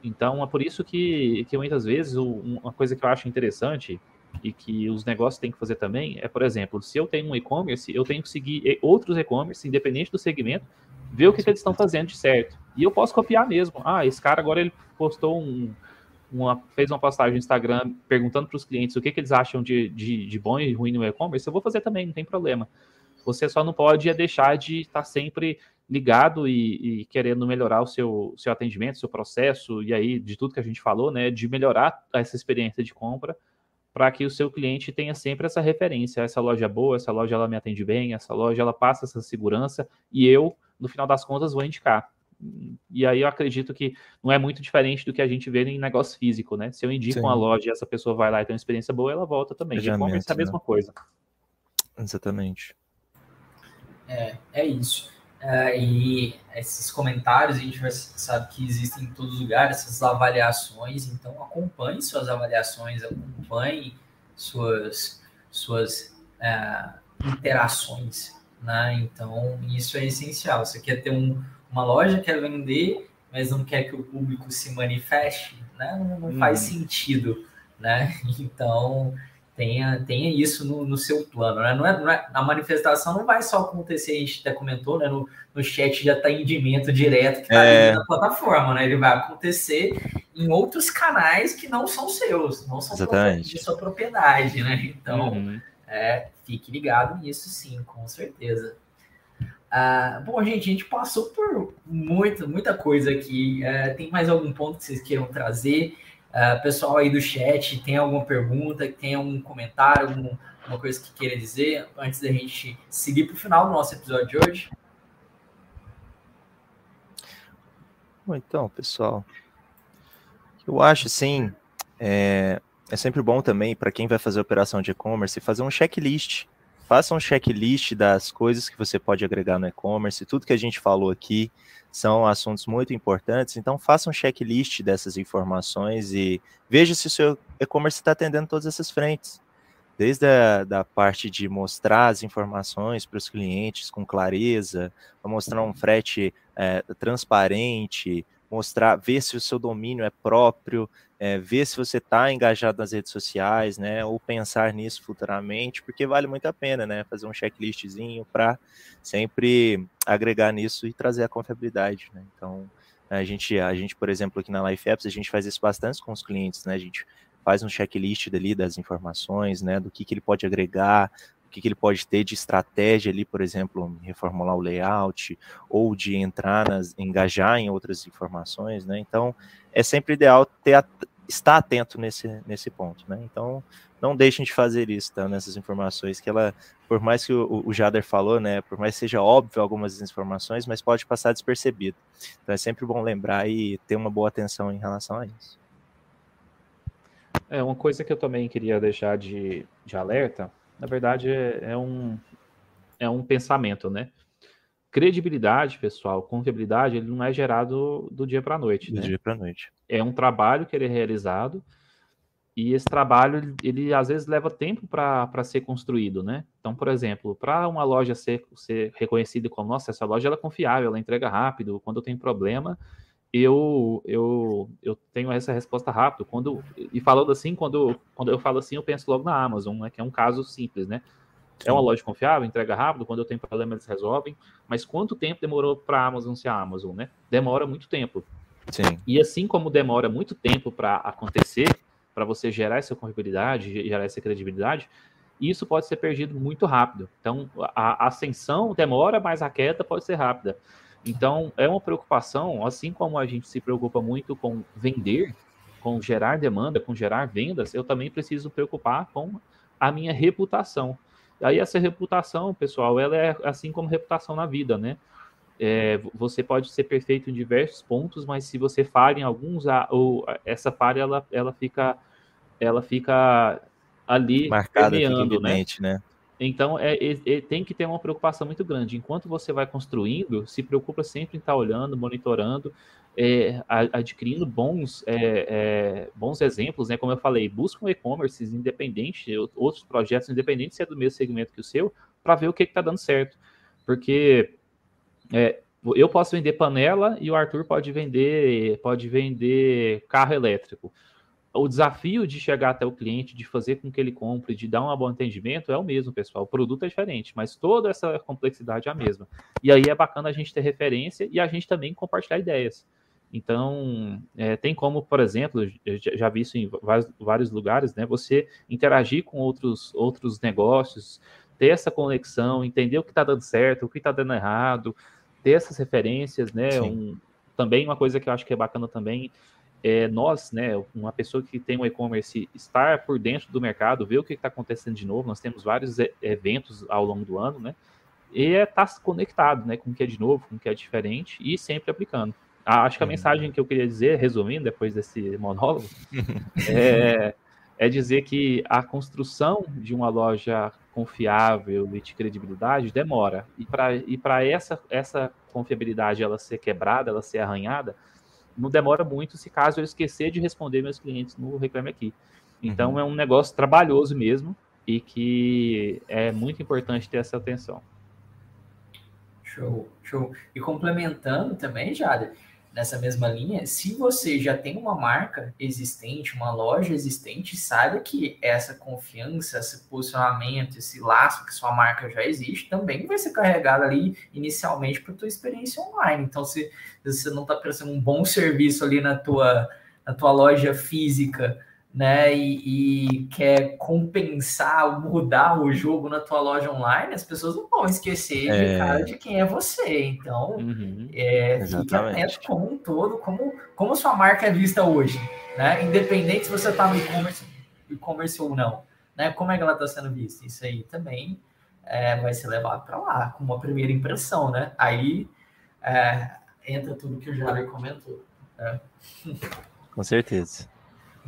Então, é por isso que, que muitas vezes uma coisa que eu acho interessante e que os negócios têm que fazer também é, por exemplo, se eu tenho um e-commerce, eu tenho que seguir outros e-commerce, independente do segmento, ver o que, que, eles estão fazendo de certo. E eu posso copiar mesmo. Ah, esse cara agora ele postou um, uma, fez uma postagem no Instagram perguntando para os clientes o que, que eles acham de, de, de bom e ruim no e-commerce, eu vou fazer também, não tem problema. Você só não pode deixar de estar sempre ligado e, e, querendo melhorar o seu, seu atendimento, seu processo, e aí de tudo que a gente falou, né, de melhorar essa experiência de compra para que o seu cliente tenha sempre essa referência. Essa loja é boa, essa loja ela me atende bem, essa loja ela passa essa segurança e eu, no final das contas, vou indicar. E aí eu acredito que não é muito diferente do que a gente vê em negócio físico, né? Se eu indico Sim. uma loja e essa pessoa vai lá e tem uma experiência boa, ela volta também. De e-commerce é a mesma né? coisa. Exatamente. É, é isso. É, e esses comentários a gente vai, sabe que existem em todos os lugares, essas avaliações, então acompanhe suas avaliações, acompanhe suas, suas é, interações, né? Então isso é essencial. Você quer ter um, uma loja, quer vender, mas não quer que o público se manifeste, né? Não, não faz uhum. sentido, né? Então tenha, tenha isso no, no seu plano, né? Não é, não é, a manifestação não vai só acontecer, a gente até comentou, né? No, no chat já está indimento direto que está é... na plataforma, né? Ele vai acontecer em outros canais que não são seus, não são Exatamente. de sua propriedade, né? Então, uhum. é, fique ligado nisso sim, com certeza. Ah, bom, gente, a gente passou por muita, muita coisa aqui. É, tem mais algum ponto que vocês queiram trazer? Uh, pessoal aí do chat, tem alguma pergunta, tem algum comentário, alguma, alguma coisa que queira dizer antes da gente seguir para o final do nosso episódio de hoje? Bom, então, pessoal, eu acho assim, é, é sempre bom também para quem vai fazer operação de e-commerce fazer um checklist. Faça um checklist das coisas que você pode agregar no e-commerce, tudo que a gente falou aqui são assuntos muito importantes, então faça um checklist dessas informações e veja se o seu e-commerce está atendendo todas essas frentes. Desde a da parte de mostrar as informações para os clientes com clareza, mostrar um frete é, transparente, mostrar, ver se o seu domínio é próprio, é, ver se você está engajado nas redes sociais, né, ou pensar nisso futuramente, porque vale muito a pena, né, fazer um checklistzinho para sempre agregar nisso e trazer a confiabilidade, né, então a gente, a gente, por exemplo, aqui na Life Apps, a gente faz isso bastante com os clientes, né, a gente faz um checklist dali das informações, né, do que, que ele pode agregar, o que, que ele pode ter de estratégia ali, por exemplo, reformular o layout, ou de entrar nas, engajar em outras informações, né? Então, é sempre ideal ter estar atento nesse, nesse ponto, né? Então, não deixem de fazer isso, tá? Nessas informações que ela, por mais que o, o Jader falou, né? Por mais que seja óbvio algumas informações, mas pode passar despercebido. Então, é sempre bom lembrar e ter uma boa atenção em relação a isso. É, uma coisa que eu também queria deixar de, de alerta na verdade, é, é, um, é um pensamento, né? Credibilidade, pessoal, confiabilidade, ele não é gerado do dia para a noite. Do né? dia para a noite. É um trabalho que ele é realizado e esse trabalho, ele às vezes leva tempo para ser construído, né? Então, por exemplo, para uma loja ser, ser reconhecida como, nossa, essa loja ela é confiável, ela entrega rápido, quando eu tenho problema, eu, eu, eu tenho essa resposta rápido. Quando, e falando assim, quando, quando eu falo assim, eu penso logo na Amazon, né, que é um caso simples, né? É uma loja confiável, entrega rápido, quando eu tenho problema eles resolvem. Mas quanto tempo demorou para a Amazon ser a Amazon, né? Demora muito tempo. Sim. E assim como demora muito tempo para acontecer, para você gerar essa confiabilidade, gerar essa credibilidade, isso pode ser perdido muito rápido. Então, a ascensão demora, mas a queda pode ser rápida. Então, é uma preocupação, assim como a gente se preocupa muito com vender, com gerar demanda, com gerar vendas, eu também preciso preocupar com a minha reputação. Aí essa reputação, pessoal, ela é assim como reputação na vida, né? É, você pode ser perfeito em diversos pontos, mas se você falha em alguns, a, ou essa falha ela, ela fica ela fica ali marcada, permeando, né? né? Então, é, é, é, tem que ter uma preocupação muito grande. Enquanto você vai construindo, se preocupa sempre em estar olhando, monitorando, é, adquirindo bons, é, é, bons exemplos, né? Como eu falei, busca um e-commerce independente, outros projetos independentes, se é do mesmo segmento que o seu, para ver o que está dando certo. Porque eu posso vender panela e o Arthur pode vender, pode vender carro elétrico o desafio de chegar até o cliente, de fazer com que ele compre, de dar um bom atendimento é o mesmo, pessoal. O produto é diferente, mas toda essa complexidade é a mesma. E aí é bacana a gente ter referência e a gente também compartilhar ideias. Então, é, tem como, por exemplo, já vi isso em vários, vários lugares, né? Você interagir com outros, outros negócios, ter essa conexão, entender o que está dando certo, o que está dando errado, ter essas referências, né? Um, também uma coisa que eu acho que é bacana também é, nós, né, uma pessoa que tem um e-commerce, estar por dentro do mercado, ver o que está acontecendo de novo. Nós temos vários eventos ao longo do ano, né? E é estar tá conectado, né, com o que é de novo, com o que é diferente e sempre aplicando. Ah, acho que a uhum. mensagem que eu queria dizer, resumindo, depois desse monólogo, é, é dizer que a construção de uma loja confiável e de credibilidade demora. E para e essa, essa confiabilidade ela ser quebrada, ela ser arranhada, não demora muito se caso eu esquecer de responder meus clientes no Reclame Aqui. Então uhum. é um negócio trabalhoso mesmo e que é muito importante ter essa atenção. Show, show. E complementando também, Jade, nessa mesma linha, se você já tem uma marca existente, uma loja existente, saiba que essa confiança, esse posicionamento, esse laço que sua marca já existe, também vai ser carregado ali inicialmente para tua experiência online. Então, se, se você não está prestando um bom serviço ali na tua, na tua loja física, né, e, e, quer compensar, mudar o jogo na tua loja online, as pessoas não vão esquecer é... de cara de quem é você. Então, uhum. é, fique atento como um todo, como, como sua marca é vista hoje, né? Independente se você está no e-commerce, e-commerce ou não, né? Como é que ela está sendo vista? Isso aí também é, vai ser levado para lá, com uma primeira impressão, né? Aí é, entra tudo que o Jair comentou. Né? Com certeza.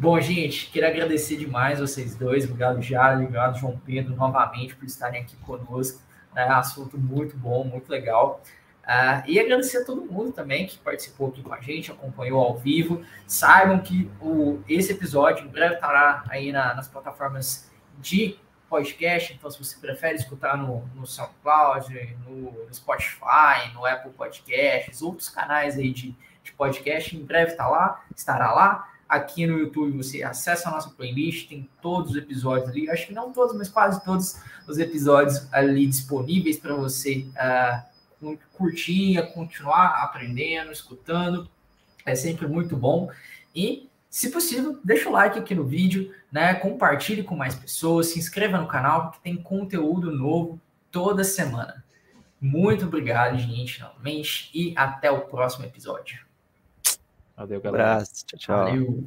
Bom, gente, queria agradecer demais vocês dois. Obrigado, Jara, obrigado, João Pedro, novamente por estarem aqui conosco. É um assunto muito bom, muito legal. Uh, e agradecer a todo mundo também que participou aqui com a gente, acompanhou ao vivo. Saibam que o, esse episódio em breve estará aí na, nas plataformas de podcast. Então, se você prefere escutar no, no SoundCloud, no, no Spotify, no Apple Podcasts, outros canais aí de, de podcast, em breve está lá, estará lá. Aqui no YouTube você acessa a nossa playlist, tem todos os episódios ali, acho que não todos, mas quase todos os episódios ali disponíveis para você uh, curtir, continuar aprendendo, escutando. É sempre muito bom. E, se possível, deixa o like aqui no vídeo, né? Compartilhe com mais pessoas, se inscreva no canal, porque tem conteúdo novo toda semana. Muito obrigado, gente, novamente, e até o próximo episódio. Valeu, galera. Abraço. Tchau, tchau. Valeu.